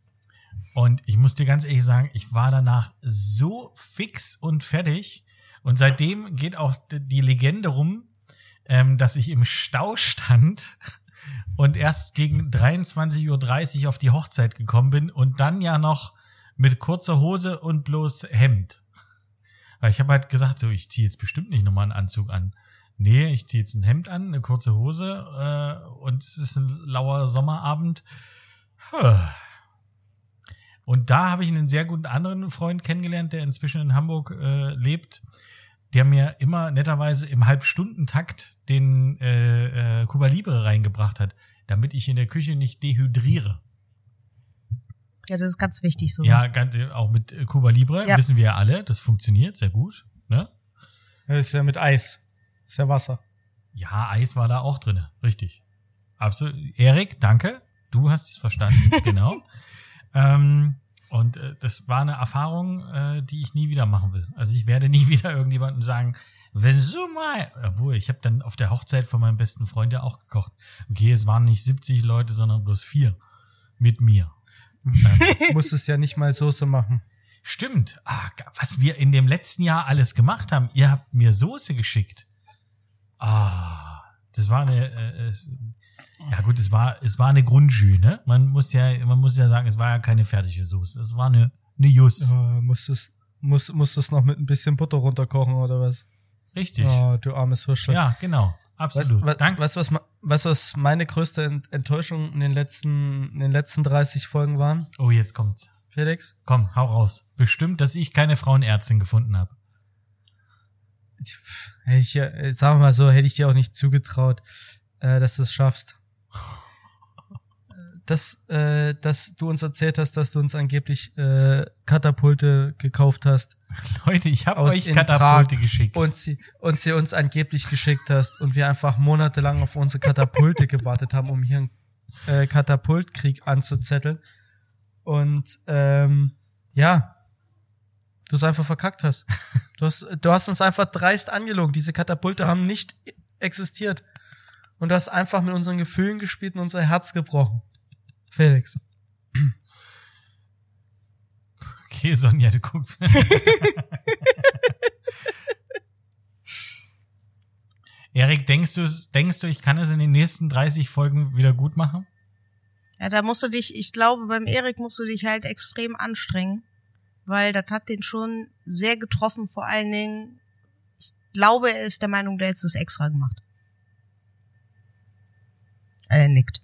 und ich muss dir ganz ehrlich sagen, ich war danach so fix und fertig. Und seitdem geht auch die Legende rum, ähm, dass ich im Stau stand und erst gegen 23.30 Uhr auf die Hochzeit gekommen bin und dann ja noch mit kurzer Hose und bloß Hemd. Weil ich habe halt gesagt, so, ich ziehe jetzt bestimmt nicht nochmal einen Anzug an. Nee, ich ziehe jetzt ein Hemd an, eine kurze Hose äh, und es ist ein lauer Sommerabend. Huh. Und da habe ich einen sehr guten anderen Freund kennengelernt, der inzwischen in Hamburg äh, lebt, der mir immer netterweise im Halbstundentakt den äh, äh, Cuba Libre reingebracht hat, damit ich in der Küche nicht dehydriere. Ja, das ist ganz wichtig so. Ja, ganz, auch mit äh, Cuba Libre Ja. wissen wir ja alle, das funktioniert sehr gut. Ne? Das ist ja mit Eis. Das ist ja Wasser. Ja, Eis war da auch drinne, richtig. Absolut. Erik, danke. Du hast es verstanden, genau. Ähm, und äh, das war eine Erfahrung, äh, die ich nie wieder machen will. Also ich werde nie wieder irgendjemandem sagen, wenn so mal, obwohl ich habe dann auf der Hochzeit von meinem besten Freund ja auch gekocht. Okay, es waren nicht 70 Leute, sondern bloß vier mit mir. Du musstest ja nicht mal Soße machen. Stimmt. Ah, was wir in dem letzten Jahr alles gemacht haben. Ihr habt mir Soße geschickt. Ah, das war eine. Äh, Ja gut, es war, es war eine Grundjü, ne? Man muss ja, man muss ja sagen, es war ja keine fertige Soße. Es war eine, eine Jus. Oh, musst es, muss, musst es noch mit ein bisschen Butter runterkochen oder was? Richtig. Oh, du armes Würstchen. Ja, genau. Weißt, Absolut. wa- Danke. weißt du, was, weißt, was meine größte Ent- Enttäuschung in den letzten, in den letzten 30 Folgen waren, Oh, jetzt kommt's. Felix? Komm, hau raus. Bestimmt, dass ich keine Frauenärztin gefunden habe. Hätte ich ja, äh, sagen wir mal so, hätte ich dir auch nicht zugetraut, äh, dass du es schaffst. Dass, äh, dass du uns erzählt hast, dass du uns angeblich äh, Katapulte gekauft hast Leute, ich habe euch Katapulte Prag geschickt. und sie, und sie uns angeblich geschickt hast und wir einfach monatelang auf unsere Katapulte gewartet haben, um hier einen äh, Katapultkrieg anzuzetteln. Und ähm, ja, du es einfach verkackt hast. Du hast, du hast uns einfach dreist angelogen. Diese Katapulte haben nicht existiert. Und du hast einfach mit unseren Gefühlen gespielt und unser Herz gebrochen. Felix. Okay, Sonja, du guckst. Erik, denkst du, denkst du, ich kann es in den nächsten 30 Folgen wieder gut machen? Ja, da musst du dich, ich glaube, beim Erik musst du dich halt extrem anstrengen, weil das hat den schon sehr getroffen, vor allen Dingen, ich glaube, er ist der Meinung, der hätte es extra gemacht. Er nickt.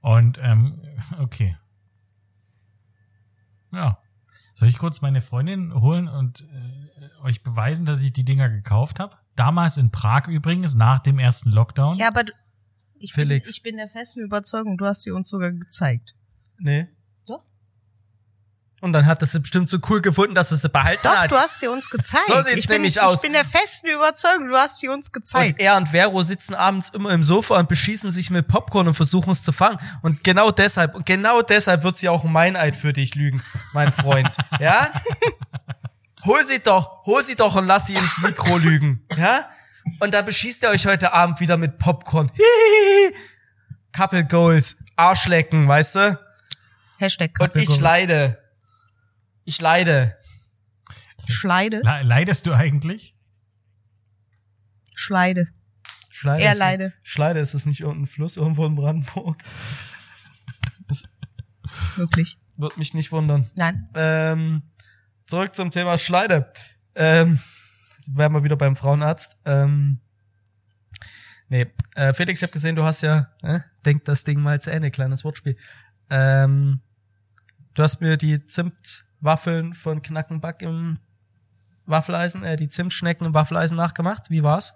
Und, ähm, okay. Ja. Soll ich kurz meine Freundin holen und äh, euch beweisen, dass ich die Dinger gekauft habe? Damals in Prag übrigens, nach dem ersten Lockdown. Ja, aber du- ich Felix. bin, ich bin der festen Überzeugung, du hast sie uns sogar gezeigt. Nee. Und dann hat er sie bestimmt so cool gefunden, dass er sie behalten Doch, hat. du hast sie uns gezeigt. So sieht's ich bin, nämlich ich aus. bin der festen Überzeugung, du hast sie uns Und gezeigt. er und Vero sitzen abends immer im Sofa und beschießen sich mit Popcorn und versuchen es zu fangen. Und genau deshalb, und genau deshalb wird sie auch ein Meineid für dich lügen, mein Freund. Ja? Hol sie doch, hol sie doch und lass sie ins Mikro lügen. Ja? Und da beschießt er euch heute Abend wieder mit Popcorn. Hihihi. Couple Goals, Arschlecken, weißt du? Hashtag Und Couple ich Goals. leide. Ich leide. Schleide. Le leidest du eigentlich? Schleide. Schleide. Er ist- leide. Schleide, ist das nicht irgendein Fluss irgendwo in Brandenburg? Wirklich. Wird mich nicht wundern. Nein. Ähm, zurück zum Thema Schleide. Ähm, wären wir wieder beim Frauenarzt. Ähm, nee, äh, Felix, ich habe gesehen, du hast ja, äh, denk das Ding mal zu Ende, kleines Wortspiel. Ähm, du hast mir die Zimtwaffeln von Knackenback im Waffeleisen, äh, die Zimtschnecken im Waffeleisen nachgemacht. Wie war's?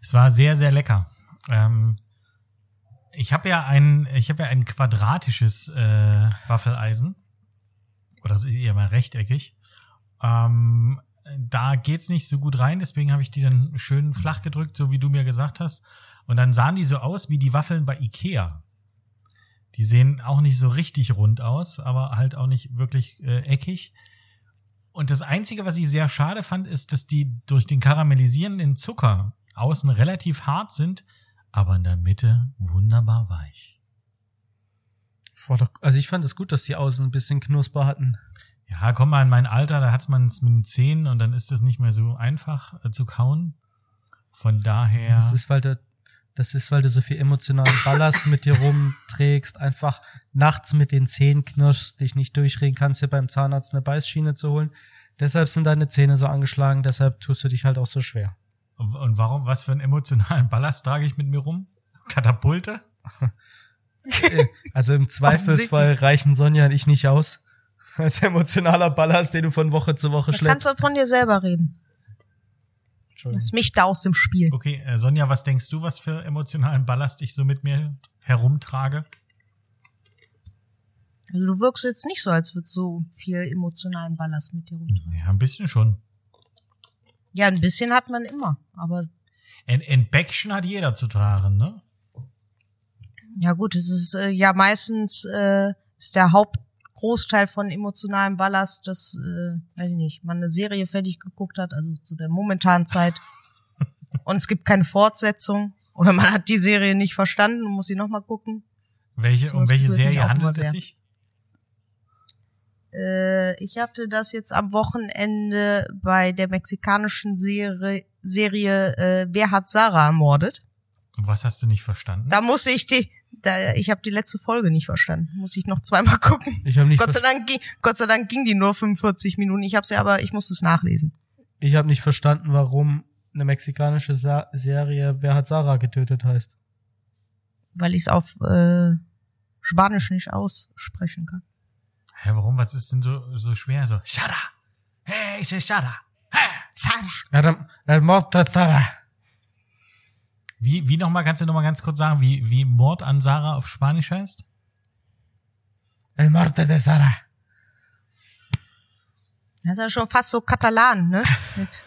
Es war sehr, sehr lecker. Ähm, ich habe ja ein, ich habe ja ein quadratisches äh, Waffeleisen. Oder es ist eher mal rechteckig. Ähm, da geht's nicht so gut rein, deswegen habe ich die dann schön flach gedrückt, so wie du mir gesagt hast. Und dann sahen die so aus wie die Waffeln bei Ikea. Die sehen auch nicht so richtig rund aus, aber halt auch nicht wirklich äh, eckig. Und das Einzige, was ich sehr schade fand, ist, dass die durch den karamellisierenden Zucker außen relativ hart sind, aber in der Mitte wunderbar weich. Also ich fand es gut, dass die außen ein bisschen Knusper hatten. Ja, komm mal in mein Alter, da hat man es mit den Zähnen und dann ist es nicht mehr so einfach äh, zu kauen. Von daher. Das ist, weil du, das ist, weil du so viel emotionalen Ballast mit dir rumträgst, einfach nachts mit den Zähnen knirschst, dich nicht durchreden kannst, dir beim Zahnarzt eine Beißschiene zu holen. Deshalb sind deine Zähne so angeschlagen, deshalb tust du dich halt auch so schwer. und warum, was für einen emotionalen Ballast trage ich mit mir rum? Katapulte? Also im Zweifelsfall reichen Sonja und ich nicht aus. Als emotionaler Ballast, den du von Woche zu Woche Da kannst schleppst. du von dir selber reden. Lass mich da aus dem Spiel. Okay, äh, Sonja, was denkst du, was für emotionalen Ballast ich so mit mir herumtrage? Also du wirkst jetzt nicht so, als würdest so viel emotionalen Ballast mit dir runter. Ja, ein bisschen schon. Ja, ein bisschen hat man immer, aber Ein, ein Päckchen hat jeder zu tragen, ne? ja gut, es ist äh, ja meistens äh, ist der Hauptgroßteil von emotionalem Ballast, dass, äh, weiß ich nicht, man eine Serie fertig geguckt hat, also zu der momentanen Zeit und es gibt keine Fortsetzung oder man hat die Serie nicht verstanden und muss sie nochmal gucken. Welche, So um welche Serie handelt es sich? Äh, ich hatte das jetzt am Wochenende bei der mexikanischen Serie Serie äh, Wer hat Sarah ermordet? Und was hast du nicht verstanden? Da musste ich die, da, ich habe die letzte Folge nicht verstanden. Muss ich noch zweimal gucken. Ich habe nicht, Gott sei, Dank, ging- Gott sei Dank ging die nur 45 Minuten. Ich habe sie aber, ich musste es nachlesen. ich hab nicht verstanden, warum eine mexikanische Sa Serie Wer hat Sarah getötet heißt. Weil ich es auf äh, Spanisch nicht aussprechen kann. Hä, warum? Was ist denn so, so schwer? So, Shara! Hey, ich Shara! Hey! Sarah. Mord de Sarah. Wie, wie nochmal, kannst du nochmal ganz kurz sagen, wie, wie Mord an Sarah auf Spanisch heißt? El Morte de Sarah. Das ist ja schon fast so Katalan, ne? Mit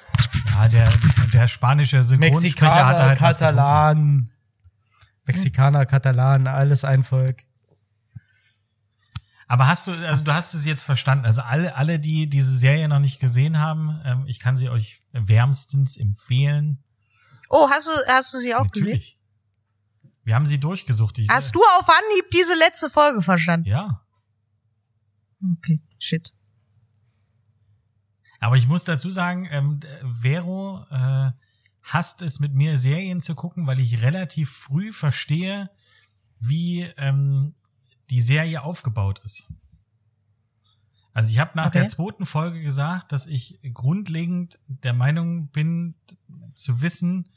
Ja, der, der spanische Synchronsprecher Mexikaner, halt. Katalan. Mexikaner, Katalan, alles ein Volk. Aber hast du, also du hast es jetzt verstanden. Also alle, alle, die diese Serie noch nicht gesehen haben, ähm, ich kann sie euch wärmstens empfehlen. Oh, hast du, hast du sie auch gesehen? Natürlich. Wir haben sie durchgesucht. Ich, Hast du auf Anhieb diese letzte Folge verstanden? Ja. Okay, shit. Aber ich muss dazu sagen, ähm, Vero äh, hasst es mit mir Serien zu gucken, weil ich relativ früh verstehe, wie ähm, die Serie aufgebaut ist. Also ich habe nach Okay. der zweiten Folge gesagt, dass ich grundlegend der Meinung bin, zu wissen,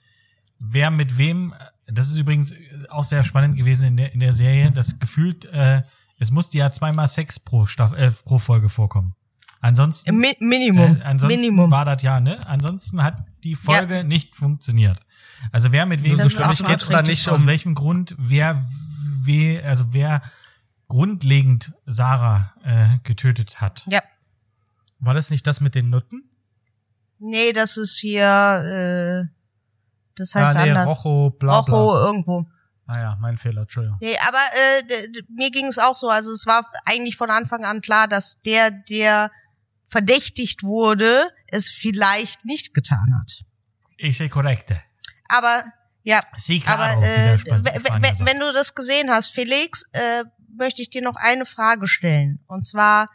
wer mit wem. Das ist übrigens auch sehr spannend gewesen in der in der Serie. Das gefühlt, äh, es musste ja zweimal Sex pro Staffel, äh, pro Folge vorkommen. Ansonsten Mi Minimum. äh, ansonsten Minimum. war das ja, ne? Ansonsten hat die Folge nicht funktioniert. Also wer mit wem so mich absolut geht's da nicht aus um, welchem Grund wer we, also wer grundlegend Sarah äh, getötet hat. ja. war das nicht das mit den Nutten? Nee, das ist hier, äh, das heißt ah, nee, anders. Rojo, bla, bla. Rojo irgendwo. Ah ja, mein Fehler, Entschuldigung. Nee, aber äh, mir ging es auch so. Also es war eigentlich von Anfang an klar, dass der, der verdächtigt wurde, es vielleicht nicht getan hat. Ich sehe korrekte. Aber ja, claro, aber äh, wenn du das gesehen hast, Felix, äh, möchte ich dir noch eine Frage stellen. Und zwar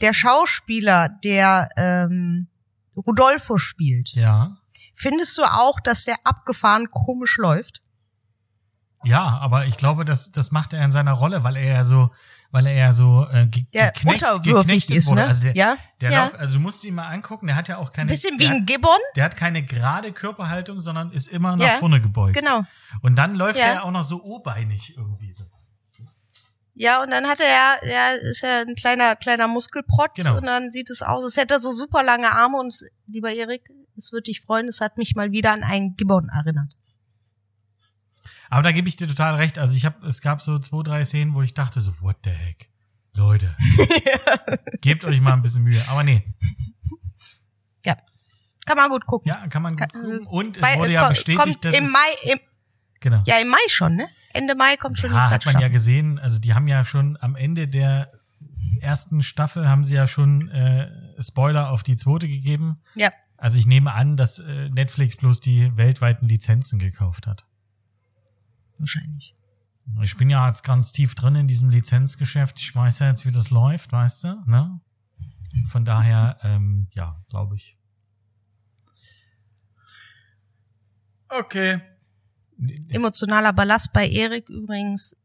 der Schauspieler, der ähm, Rudolfo spielt. Ja. Findest du auch, dass der abgefahren komisch läuft? Ja, aber ich glaube, das, das macht er in seiner Rolle, weil er ja so, weil er ja so äh, ge Der geknecht, geknechtet ist, wurde. ne? Also der, ja, der ja. Lauf, also du musst ihn mal angucken, der hat ja auch keine. Bisschen wie ein Gibbon. der hat keine gerade Körperhaltung, sondern ist immer nach Ja, vorne gebeugt. Genau. Und dann läuft Ja. er auch noch so obeinig irgendwie so. Ja, und dann hat er ja, er ist ja ein kleiner, kleiner Muskelprotz Genau. und dann sieht es aus, als hätte er so super lange Arme und lieber Erik, es wird dich freuen, es hat mich mal wieder an einen Gibbon erinnert. Aber da gebe ich dir total recht. Also ich habe, es gab so zwei, drei Szenen, wo ich dachte so, what the heck? Leute, gebt euch mal ein bisschen Mühe. Aber nee, Ja. Kann man gut gucken. ja, kann man gut Kann- gucken. Und Zwei- es wurde äh, ja bestätigt, dass im Mai, im, genau. ja, im Mai schon, ne? Ende Mai kommt schon die Ja, zweite hat man ja gesehen. Also die haben ja schon am Ende der ersten Staffel haben sie ja schon äh, Spoiler auf die zweite gegeben. Ja. Also ich nehme an, dass äh, Netflix bloß die weltweiten Lizenzen gekauft hat. Wahrscheinlich. Ich bin ja jetzt ganz tief drin in diesem Lizenzgeschäft. Ich weiß ja jetzt, wie das läuft, weißt du? Ne? Von daher, ähm, ja, glaube ich. Okay. Emotionaler Ballast bei Erik übrigens,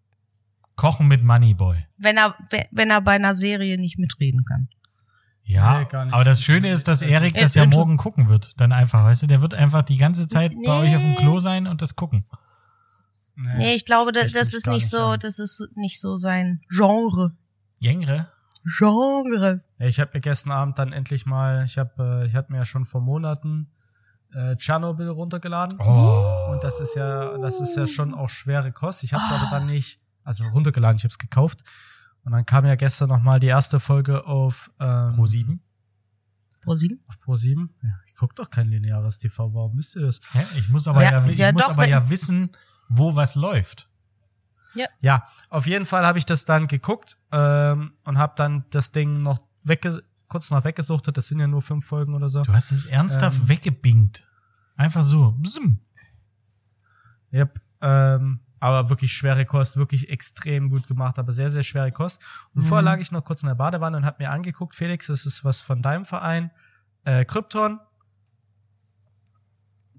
Kochen mit Moneyboy. wenn er, wenn er bei einer Serie nicht mitreden kann. Ja, Nee, gar nicht. aber das Schöne ist, dass Das Erik das ja morgen gucken wird. Dann einfach, weißt du, der wird einfach die ganze Zeit bei euch auf dem Nee. Klo sein und das gucken. Nee, ich glaube, das, das ist nicht so, an. das ist nicht so sein Genre. Jengre? Genre. Ja, ich habe mir gestern Abend dann endlich mal, ich habe, äh, ich hatte mir ja schon vor Monaten äh, Tschernobyl runtergeladen Oh. und das ist ja, das ist ja schon auch schwere Kost. Ich habe es aber dann nicht, also runtergeladen, ich habe es gekauft und dann kam ja gestern noch mal die erste Folge auf ähm, Pro 7? Pro sieben? auf Pro 7. Ja, ich guck doch kein lineares TV, warum wisst ihr das? Hä? Ich muss aber ja, Ja, ich ja, muss doch, aber ja wissen, wo was läuft. Ja, auf jeden Fall habe ich das dann geguckt ähm, und habe dann das Ding noch wegge kurz noch weggesuchtet. Das sind ja nur fünf Folgen oder so. Du hast es ernsthaft Ähm. weggebingt. Einfach so. Bzzm. Yep. Ähm, aber wirklich schwere Kost, wirklich extrem gut gemacht, aber sehr, sehr schwere Kost. Und Mhm. vorher lag ich noch kurz in der Badewanne und habe mir angeguckt, Felix, das ist was von deinem Verein, äh, Krypton.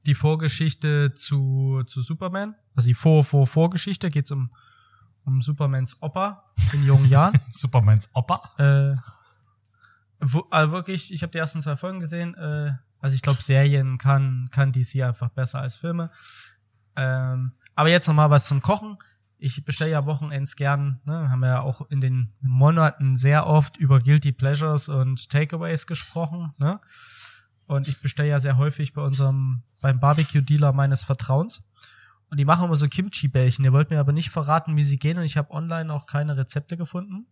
die Vorgeschichte zu, zu Superman. Also die Vor, Vor, Vorgeschichte geht's um, um Supermans Opa in jungen Jahren. Supermans Opa. äh, wo, also wirklich, ich habe die ersten zwei Folgen gesehen. Äh, also ich glaube, Serien kann, kann DC einfach besser als Filme. Ähm, aber jetzt nochmal was zum Kochen. Ich bestelle ja Wochenends gern, ne, haben wir ja auch in den Monaten sehr oft über Guilty Pleasures und Takeaways gesprochen, ne? Und ich bestelle ja sehr häufig bei unserem, beim Barbecue-Dealer meines Vertrauens. Und die machen immer so Kimchi-Bällchen. Ihr wollt mir aber nicht verraten, wie sie gehen und ich habe online auch keine Rezepte gefunden.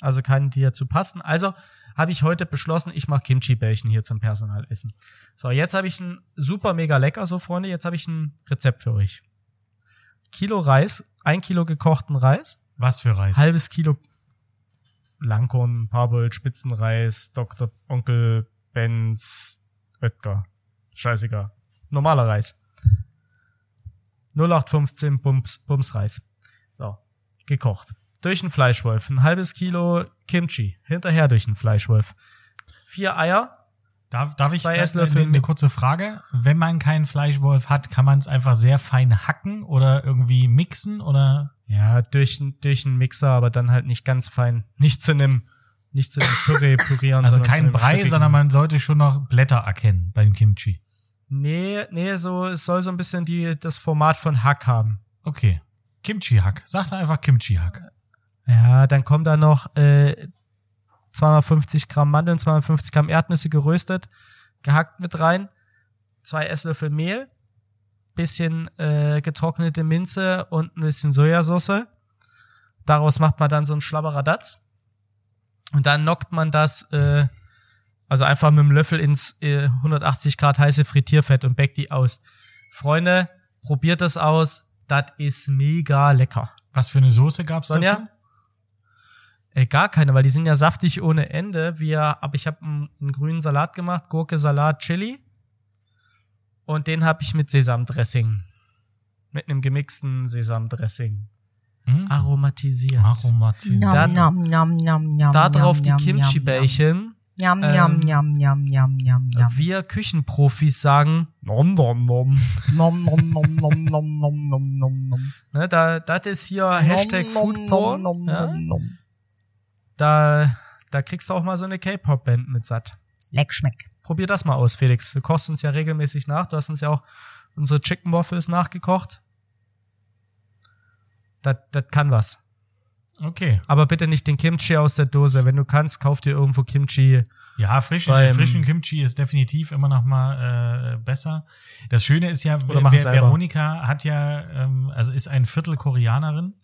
Also keine, die dazu passen. Also habe ich heute beschlossen, ich mache Kimchi-Bällchen hier zum Personalessen. So, jetzt habe ich ein super mega lecker, so Freunde, jetzt habe ich ein Rezept für euch. Kilo Reis, ein Kilo gekochten Reis, Was für Reis? halbes Kilo Langkorn, Parboiled, Spitzenreis, Dr. Onkel Benz, Oetker. Scheißegal. Normaler Reis. 0815 Bums, Bumsreis. So. Gekocht. Durch einen Fleischwolf. Ein halbes Kilo Kimchi. Hinterher durch einen Fleischwolf. Vier Eier. Darf, darf ich Zwei Esslöffel eine, eine kurze Frage? Wenn man keinen Fleischwolf hat, kann man es einfach sehr fein hacken oder irgendwie mixen oder? Ja, durch, durch einen Mixer, aber dann halt nicht ganz fein. Nicht zu einem, nicht zu einem Püree pürieren. Also kein Brei, sondern man sollte schon noch Blätter erkennen beim Kimchi. Nee, nee, so, es soll so ein bisschen die, das Format von Hack haben. Okay. Kimchi-Hack. Sag da einfach Kimchi-Hack. Ja, dann kommen da noch äh, 250 Gramm Mandeln, 250 Gramm Erdnüsse geröstet, gehackt mit rein, zwei Esslöffel Mehl, bisschen äh, getrocknete Minze und ein bisschen Sojasauce. Daraus macht man dann so ein Schlabberadatz. Und dann knockt man das, äh, also einfach mit dem Löffel ins äh, 180 Grad heiße Frittierfett und backt die aus. Freunde, probiert das aus. Das ist mega lecker. Was für eine Soße gab's Sonja? dazu? Äh, gar keine, weil die sind ja saftig ohne Ende. Wir, aber ich habe einen, einen grünen Salat gemacht, Gurke, Salat, Chili. Und den habe ich mit Sesamdressing. Mit einem gemixten Sesamdressing. Hm? Aromatisiert. Aromatisiert. Da- Nam, nam, nam, nam, nam, Da drauf nam, die Kimchi-Bällchen. Nam, Ähm, nam, nam, nam, nam, nam, nam. Wir Küchenprofis sagen, nom, nom, nom. Nom, nom, nom, nom, nom, nom, nom, nom, nom. Ne, da, das ist hier Hashtag Nom, nom, Foodporn. nom, nom, Ja? nom, nom. Da, da kriegst du auch mal so eine K-Pop-Band mit satt. Leck schmeck. Probier das mal aus, Felix. Du kochst uns ja regelmäßig nach. Du hast uns ja auch unsere Chicken Waffles nachgekocht. Das, das kann was. Okay. Aber bitte nicht den Kimchi aus der Dose. Wenn du kannst, kauf dir irgendwo Kimchi. Ja, frischen, Beim- frischen Kimchi ist definitiv immer noch mal äh, besser. Das Schöne ist ja, Ver. Veronika hat ja, ähm, also ist ein Viertel Koreanerin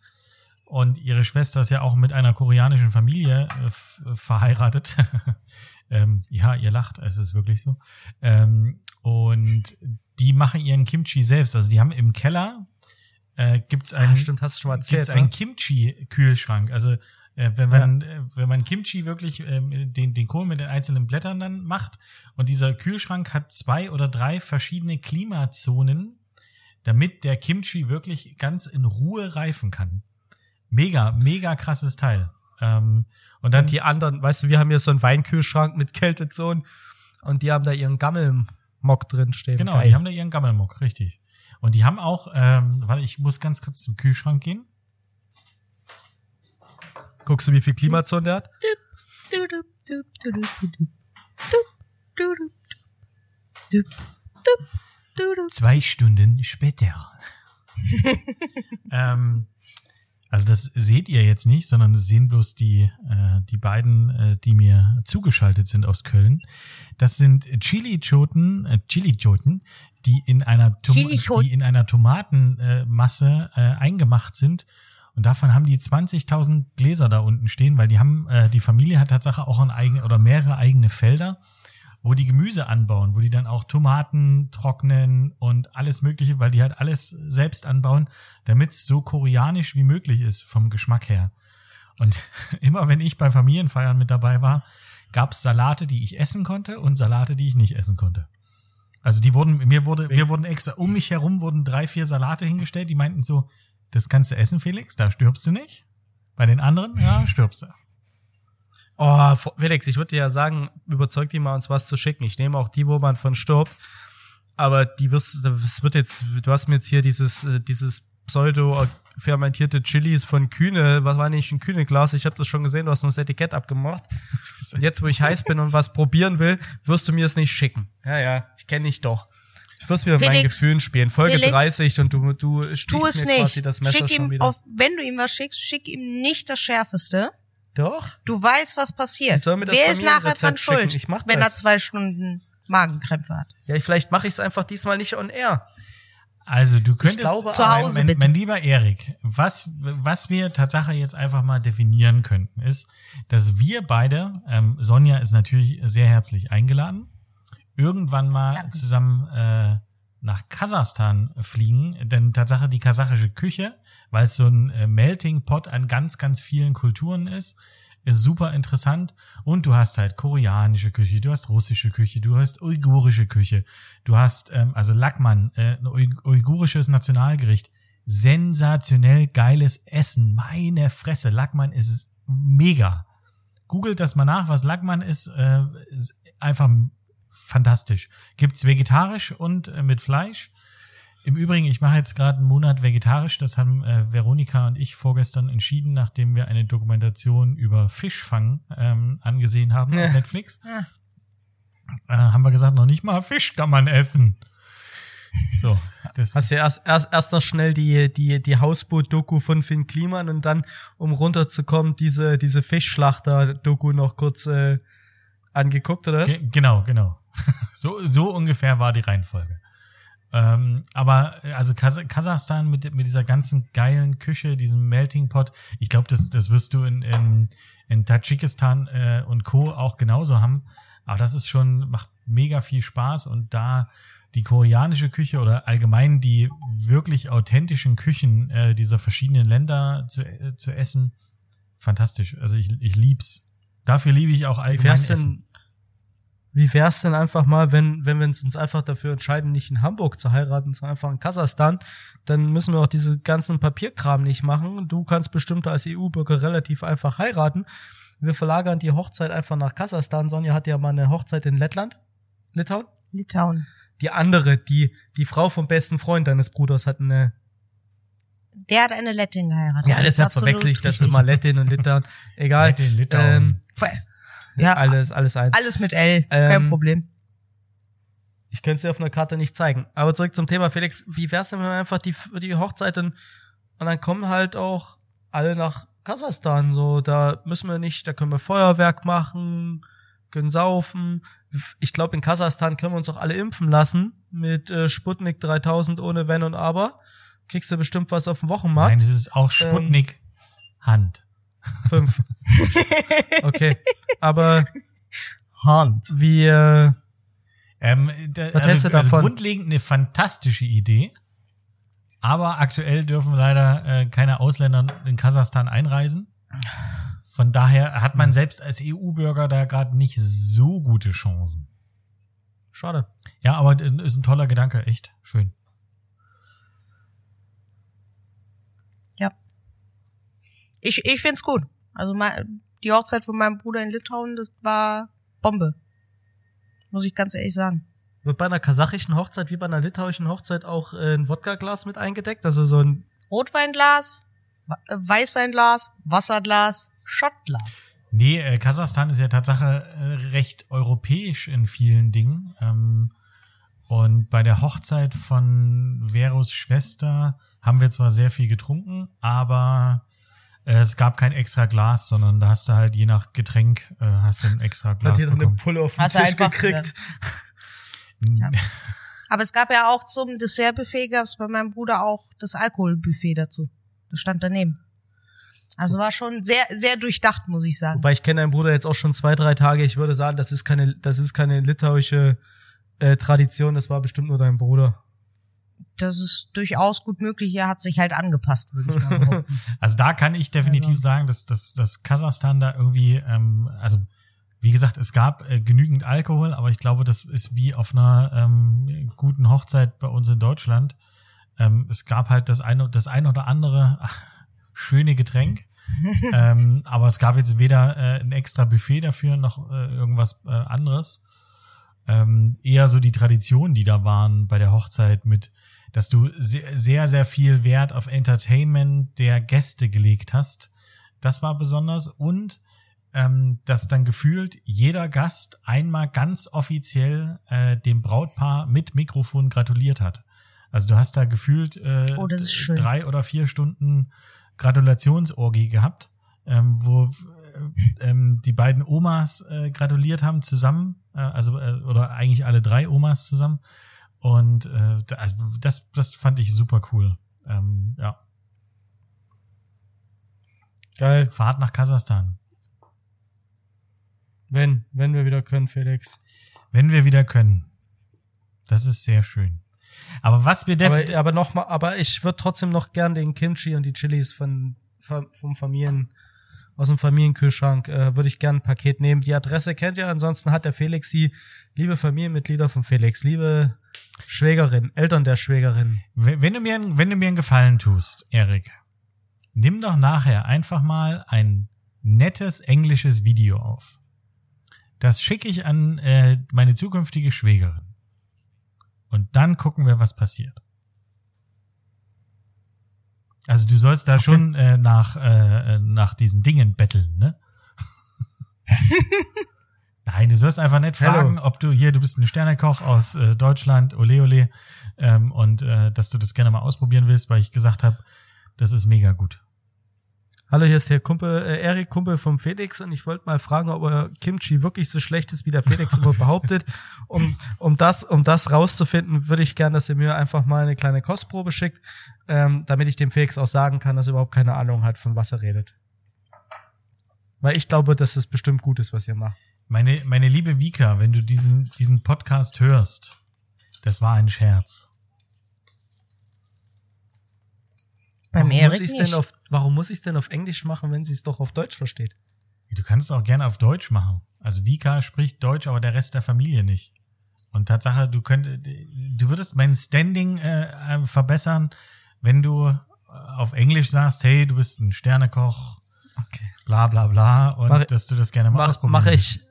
und ihre Schwester ist ja auch mit einer koreanischen Familie äh, verheiratet. ähm, ja, ihr lacht, es ist wirklich so. Ähm, und die machen ihren Kimchi selbst. Also die haben im Keller äh, gibt's einen, Ah, stimmt, hast du schon mal erzählt. gibt's einen Ne? Kimchi-Kühlschrank. Also äh, wenn man äh, wenn man Kimchi wirklich ähm, den den Kohl mit den einzelnen Blättern dann macht und dieser Kühlschrank hat zwei oder drei verschiedene Klimazonen, damit der Kimchi wirklich ganz in Ruhe reifen kann. Mega, mega krasses Teil. Ähm, und dann die anderen, weißt du, wir haben hier so einen Weinkühlschrank mit Kältezonen und die haben da ihren Gammelmock drin stehen. genau, Geil. die haben da ihren Gammelmuck, richtig. Und die haben auch, ähm, warte, ich muss ganz kurz zum Kühlschrank gehen. Guckst du, wie viel Klimazonen der hat? Zwei Stunden später. ähm, also das seht ihr jetzt nicht, sondern das sehen bloß die, äh, die beiden, äh, die mir zugeschaltet sind aus Köln. Das sind Chili-Choten, äh, Chili-Choten, die in einer, Tom die in einer Tomatenmasse äh, äh, eingemacht sind. Und davon haben die 20.000 Gläser da unten stehen, weil die haben, äh, die Familie hat tatsächlich auch ein eigene oder mehrere eigene Felder wo die Gemüse anbauen, wo die dann auch Tomaten trocknen und alles Mögliche, weil die halt alles selbst anbauen, damit es so koreanisch wie möglich ist vom Geschmack her. Und immer wenn ich bei Familienfeiern mit dabei war, gab es Salate, die ich essen konnte und Salate, die ich nicht essen konnte. Also die wurden, mir wurde, mir wurden extra, um mich herum wurden drei, vier Salate hingestellt, die meinten so, das kannst du essen, Felix, da stirbst du nicht. Bei den anderen, ja, stirbst du. Oh, Felix, ich würde dir ja sagen, überzeug die mal, uns was zu schicken. Ich nehme auch die, wo man von stirbt. aber die wirst, es wird jetzt, du hast mir jetzt hier dieses, äh, dieses pseudo fermentierte Chilis von Kühne, was war nicht ein Kühne-Glas? Ich habe das schon gesehen, du hast noch das Etikett abgemacht. Jetzt, wo ich heiß bin und was probieren will, wirst du mir es nicht schicken. Ja, ja, ich kenne dich doch. Ich wirst wieder mit meinen Gefühlen spielen. Folge Felix, 30 und du, du Tu stichst es mir quasi nicht. das Messer Schick schon ihm wieder. auf, wenn du ihm was schickst, schick ihm nicht das Schärfeste. Doch? Du weißt, was passiert. Ich soll mir das Wer ist nachher dran schuld, Ich mach wenn das. er zwei Stunden Magenkrämpfe hat? Ja, vielleicht mache ich es einfach diesmal nicht on air. Also du könntest glaube, Zu Hause mein, bitte. mein lieber Erik, was was wir Tatsache jetzt einfach mal definieren könnten, ist, dass wir beide, ähm, Sonja ist natürlich sehr herzlich eingeladen, irgendwann mal Danke. zusammen äh, nach Kasachstan fliegen, denn Tatsache die kasachische Küche, weil es so ein äh, Melting Pot an ganz ganz vielen Kulturen ist, ist super interessant und du hast halt koreanische Küche, du hast russische Küche, du hast uigurische Küche, du hast ähm, also Lackmann, äh, ein Ui- uigurisches Nationalgericht, sensationell geiles Essen, meine Fresse, Lackmann ist mega. Googelt das mal nach, was Lackmann ist, äh, ist einfach fantastisch. Gibt's vegetarisch und äh, mit Fleisch. Im Übrigen, ich mache jetzt gerade einen Monat vegetarisch. Das haben äh, Veronika und ich vorgestern entschieden, nachdem wir eine Dokumentation über Fischfang ähm, angesehen haben Ja. auf Netflix. Ja. Äh, haben wir gesagt, noch nicht mal Fisch kann man essen. So, das Hast ja erst, erst, erst noch schnell die, die, die Hausboot-Doku von Finn Kliman und dann, um runterzukommen, diese, diese Fischschlachter-Doku noch kurz äh, angeguckt, oder was? Ge genau, genau. so, so ungefähr war die Reihenfolge. Ähm, aber äh, also Kas Kasachstan mit, mit dieser ganzen geilen Küche, diesem Melting Pot, ich glaube, das, das wirst du in, in, in Tadschikistan äh, und Co. auch genauso haben. Aber das ist schon, macht mega viel Spaß und da die koreanische Küche oder allgemein die wirklich authentischen Küchen äh, dieser verschiedenen Länder zu, äh, zu essen, fantastisch. Also ich, ich lieb's. Dafür liebe ich auch Wie allgemein wär's Essen. Wie wär's denn einfach mal, wenn, wenn wir uns einfach dafür entscheiden, nicht in Hamburg zu heiraten, sondern einfach in Kasachstan, dann müssen wir auch diese ganzen Papierkram nicht machen. Du kannst bestimmt als EU-Bürger relativ einfach heiraten. Wir verlagern die Hochzeit einfach nach Kasachstan. Sonja hat ja mal eine Hochzeit in Lettland, Litauen. Litauen. Die andere, die, die Frau vom besten Freund deines Bruders hat eine, Der hat eine Lettin geheiratet. ja, Das ist deshalb verwechsel ich das richtig. immer Lettin und Litauen. Egal. Lettin, Litauen. Ähm, Ja, alles, alles eins. alles mit L. Kein Ähm, Problem. Ich könnte es dir auf einer Karte nicht zeigen. Aber zurück zum Thema, Felix. Wie wär's denn, wenn wir einfach die, die Hochzeit und, und dann kommen halt auch alle nach Kasachstan. So, da müssen wir nicht, da können wir Feuerwerk machen, können saufen. Ich glaube, in Kasachstan können wir uns auch alle impfen lassen mit äh, Sputnik 3000 ohne Wenn und Aber. Kriegst du bestimmt was auf dem Nein, Wochenmarkt. das ist auch Sputnik Hand. Fünf. Okay. Aber Hans. wir, Ähm, da, also, du also grundlegend eine fantastische Idee. Aber aktuell dürfen leider äh, keine Ausländer in Kasachstan einreisen. Von daher hat Hm. man selbst als EU-Bürger da gerade nicht so gute Chancen. schade. Ja, aber äh, ist ein toller Gedanke, echt schön. Ja. Ich, ich find's gut. Also mein, die Hochzeit von meinem Bruder in Litauen, das war Bombe. Muss ich ganz ehrlich sagen. Wird bei einer kasachischen Hochzeit wie bei einer litauischen Hochzeit auch äh, ein Wodka-Glas mit eingedeckt? Also so ein Rotweinglas, äh, Weißweinglas, Wasserglas, Schottglas. Nee, äh, Kasachstan ist ja Tatsache äh, recht europäisch in vielen Dingen. Ähm, und bei der Hochzeit von Veros Schwester haben wir zwar sehr viel getrunken, aber äh, es gab kein extra Glas, sondern da hast du halt je nach Getränk äh, hast du ein extra Glas hat hier noch eine. Pulle auf den Hast du Tisch einfach, gekriegt. Ja. Aber es gab ja auch zum Dessertbuffet, gab es bei meinem Bruder auch das Alkoholbuffet dazu. Das stand daneben. Also war schon sehr, sehr durchdacht, muss ich sagen. Wobei ich kenne deinen Bruder jetzt auch schon zwei, drei Tage. Ich würde sagen, das ist keine, das ist keine litauische äh, Tradition. Das war bestimmt nur dein Bruder. Das ist durchaus gut möglich. Er hat sich halt angepasst, würde ich mal behaupten. Also da kann ich definitiv Also. sagen, dass, dass, dass Kasachstan da irgendwie, ähm, also wie gesagt, es gab äh, genügend Alkohol, aber ich glaube, das ist wie auf einer ähm, guten Hochzeit bei uns in Deutschland. Ähm, es gab halt das eine, das ein oder andere ach, schöne Getränk, ähm, aber es gab jetzt weder äh, ein extra Buffet dafür noch äh, irgendwas äh, anderes. ähm, eher so die Traditionen, die da waren bei der Hochzeit mit, dass du sehr, sehr, viel Wert auf Entertainment der Gäste gelegt hast. Das war besonders und ähm, dass dann gefühlt jeder Gast einmal ganz offiziell äh, dem Brautpaar mit Mikrofon gratuliert hat. Also du hast da gefühlt äh, Oh, drei oder vier Stunden Gratulationsorgie gehabt, ähm, wo äh, ähm, die beiden Omas äh, gratuliert haben zusammen, äh, also äh, oder eigentlich alle drei Omas zusammen. Und äh, da- also das, das fand ich super cool. Ähm, ja, Geil. Fahrt nach Kasachstan. Wenn, wenn wir wieder können, Felix. Wenn wir wieder können. Das ist sehr schön. Aber was wir definitiv. Aber, aber noch mal, aber ich würde trotzdem noch gern den Kimchi und die Chilis von, vom vom Familien, aus dem Familienkühlschrank, äh, würde ich gern ein Paket nehmen. Die Adresse kennt ihr, ansonsten hat der Felix sie. Liebe Familienmitglieder von Felix, liebe Schwägerin, Eltern der Schwägerin. Wenn du mir, einen- wenn du mir einen Gefallen tust, Erik, nimm doch nachher einfach mal ein nettes englisches Video auf. Das schicke ich an äh, meine zukünftige Schwägerin. Und dann gucken wir, was passiert. Also du sollst da schon äh, nach, äh, nach diesen Dingen betteln, ne? Nein, du sollst einfach nicht Hello. fragen, ob du hier, du bist ein Sternekoch aus äh, Deutschland, ole ole, ähm, und äh, dass du das gerne mal ausprobieren willst, weil ich gesagt habe, das ist mega gut. Hallo, hier ist der Kumpel, äh, Erik, Kumpel vom Felix und ich wollte mal fragen, ob euer Kimchi wirklich so schlecht ist, wie der Felix immer behauptet. Um, um das, um das rauszufinden, würde ich gern, dass ihr mir einfach mal eine kleine Kostprobe schickt, ähm, damit ich dem Felix auch sagen kann, dass er überhaupt keine Ahnung hat, von was er redet. Weil ich glaube, dass es bestimmt gut ist, was ihr macht. Meine, meine liebe Vika, wenn du diesen, diesen Podcast hörst, das war ein Scherz. Beim warum muss ich's nicht. denn auf, warum muss ich es denn auf Englisch machen, wenn sie es doch auf Deutsch versteht? Du kannst es auch gerne auf Deutsch machen. Also Vika spricht Deutsch, aber der Rest der Familie nicht. Und Tatsache, du könntest, du würdest mein Standing äh, äh, verbessern, wenn du auf Englisch sagst, hey, du bist ein Sternekoch, Okay. bla bla bla, und Mach- dass du das gerne mal Mach, ausprobieren mach willst. ich,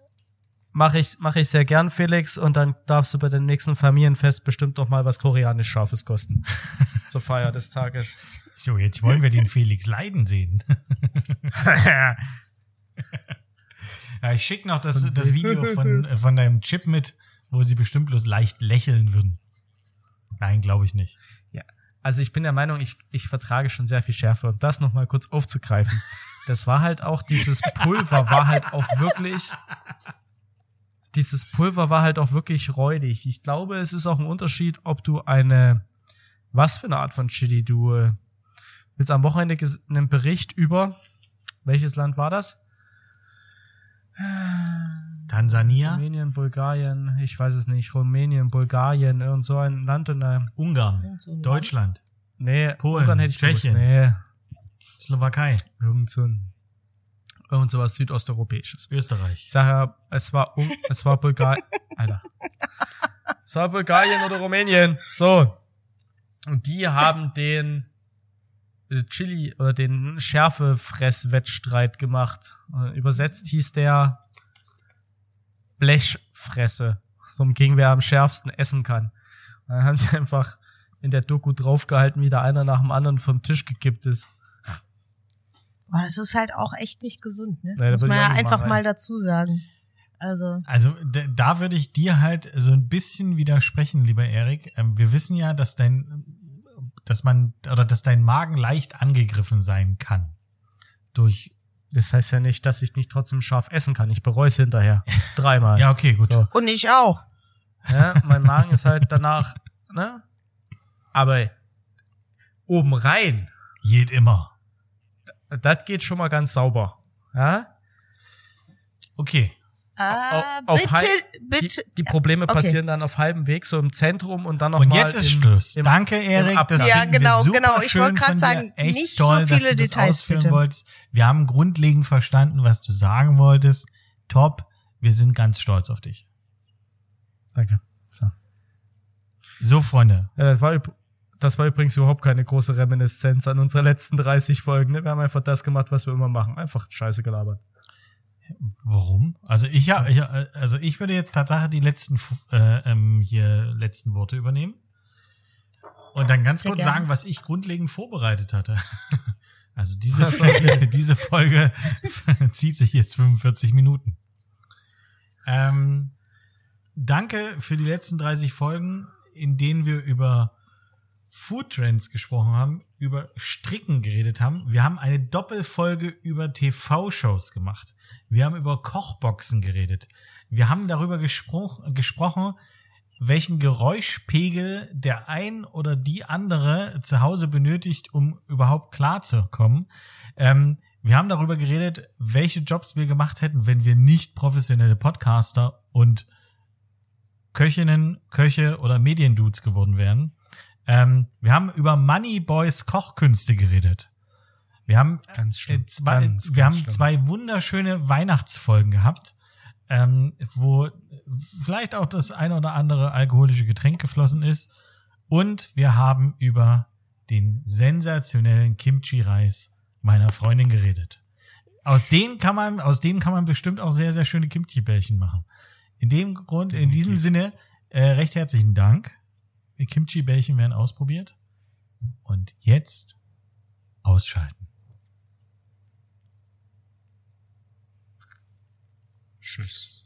mach ich, mach ich sehr gern, Felix, und dann darfst du bei dem nächsten Familienfest bestimmt doch mal was koreanisch Scharfes kosten. Zur Feier des Tages. So, jetzt wollen wir den Felix leiden sehen. ja, ich schicke noch das, das Video von, von deinem Chip mit, wo sie bestimmt bloß leicht lächeln würden. Nein, glaube ich nicht. Ja. Also ich bin der Meinung, ich, ich vertrage schon sehr viel Schärfe. Um das nochmal kurz aufzugreifen. Das war halt auch, dieses Pulver war halt auch wirklich, dieses Pulver war halt auch wirklich räudig. Ich glaube, es ist auch ein Unterschied, ob du eine, was für eine Art von Chili du, äh, willst. Am Wochenende einen Bericht über, welches Land war das? Tansania, Rumänien, Bulgarien, ich weiß es nicht, Rumänien, Bulgarien, irgend so ein Land und äh, Ungarn, So ein Deutschland, nee, Polen, Ungarn hätte ich Tschechien. gewusst, nee, Slowakei, irgend so ein, irgend so was südosteuropäisches. Österreich. Ich sage ja, es war, um, es war Bulgarien, Alter. Es war Bulgarien oder Rumänien. So. Und die haben den äh, Chili oder den Schärfefress-Wettstreit gemacht. Äh, Übersetzt hieß der Blechfresse. So gegen wer am schärfsten essen kann. Und dann haben die einfach in der Doku draufgehalten, wie da einer nach dem anderen vom Tisch gekippt ist. Aber das ist halt auch echt nicht gesund, ne? Das Muss man ja einfach machen, mal dazu sagen. Also, Also da, da würde ich dir halt so ein bisschen widersprechen, lieber Erik. Ähm, wir wissen ja, dass dein, dass man oder dass dein Magen leicht angegriffen sein kann durch. Das heißt ja nicht, dass ich nicht trotzdem scharf essen kann. Ich bereue es hinterher. Dreimal. Ja, okay, gut. So. und ich auch. Ja, mein Magen ist halt danach, ne? Aber oben rein, Jed immer. Das geht schon mal ganz sauber. Ja? Okay. Ah, auf bitte, bitte. Die, die Probleme Okay. passieren dann auf halbem Weg, so im Zentrum und dann noch Und mal jetzt ist im, Schluss. im, Danke, Erik. Das Ja, genau, super genau. Ich wollte dir. sagen, Echt nicht so toll, dass viele Details, ausführen bitte. Wolltest. Wir haben grundlegend verstanden, was du sagen wolltest. Top. Wir sind ganz stolz auf dich. Danke. So. So, Freunde. Ja, das, war, das war übrigens überhaupt keine große Reminiszenz an unsere letzten 30 Folgen. Ne? Wir haben einfach das gemacht, was wir immer machen. Einfach Scheiße gelabert. Warum? Also ich ja, ich, also ich würde jetzt Tatsache die letzten äh, ähm, hier letzten Worte übernehmen und dann ganz Sehr kurz gerne. sagen, was ich grundlegend vorbereitet hatte. Also diese Folge, diese Folge zieht sich jetzt 45 Minuten. Ähm, danke für die letzten 30 Folgen, in denen wir über Food Trends gesprochen haben, über Stricken geredet haben. Wir haben eine Doppelfolge über TV-Shows gemacht. Wir haben über Kochboxen geredet. Wir haben darüber gespro gesprochen, welchen Geräuschpegel der ein oder die andere zu Hause benötigt, um überhaupt klarzukommen. Ähm, wir haben darüber geredet, welche Jobs wir gemacht hätten, wenn wir nicht professionelle Podcaster und Köchinnen, Köche oder Mediendudes geworden wären. Ähm, wir haben über Money Boys Kochkünste geredet. Wir haben Ganz schlimm. äh, zwei, Ganz, wir ganz haben schlimm. zwei wunderschöne Weihnachtsfolgen gehabt, ähm, wo vielleicht auch das eine oder andere alkoholische Getränk geflossen ist. Und wir haben über den sensationellen Kimchi-Reis meiner Freundin geredet. Aus dem kann man, aus dem kann man bestimmt auch sehr, sehr schöne Kimchi-Bällchen machen. In dem Grund, in diesem Sinne, äh, recht herzlichen Dank. Kimchi-Bällchen werden ausprobiert. Und jetzt ausschalten. Tschüss.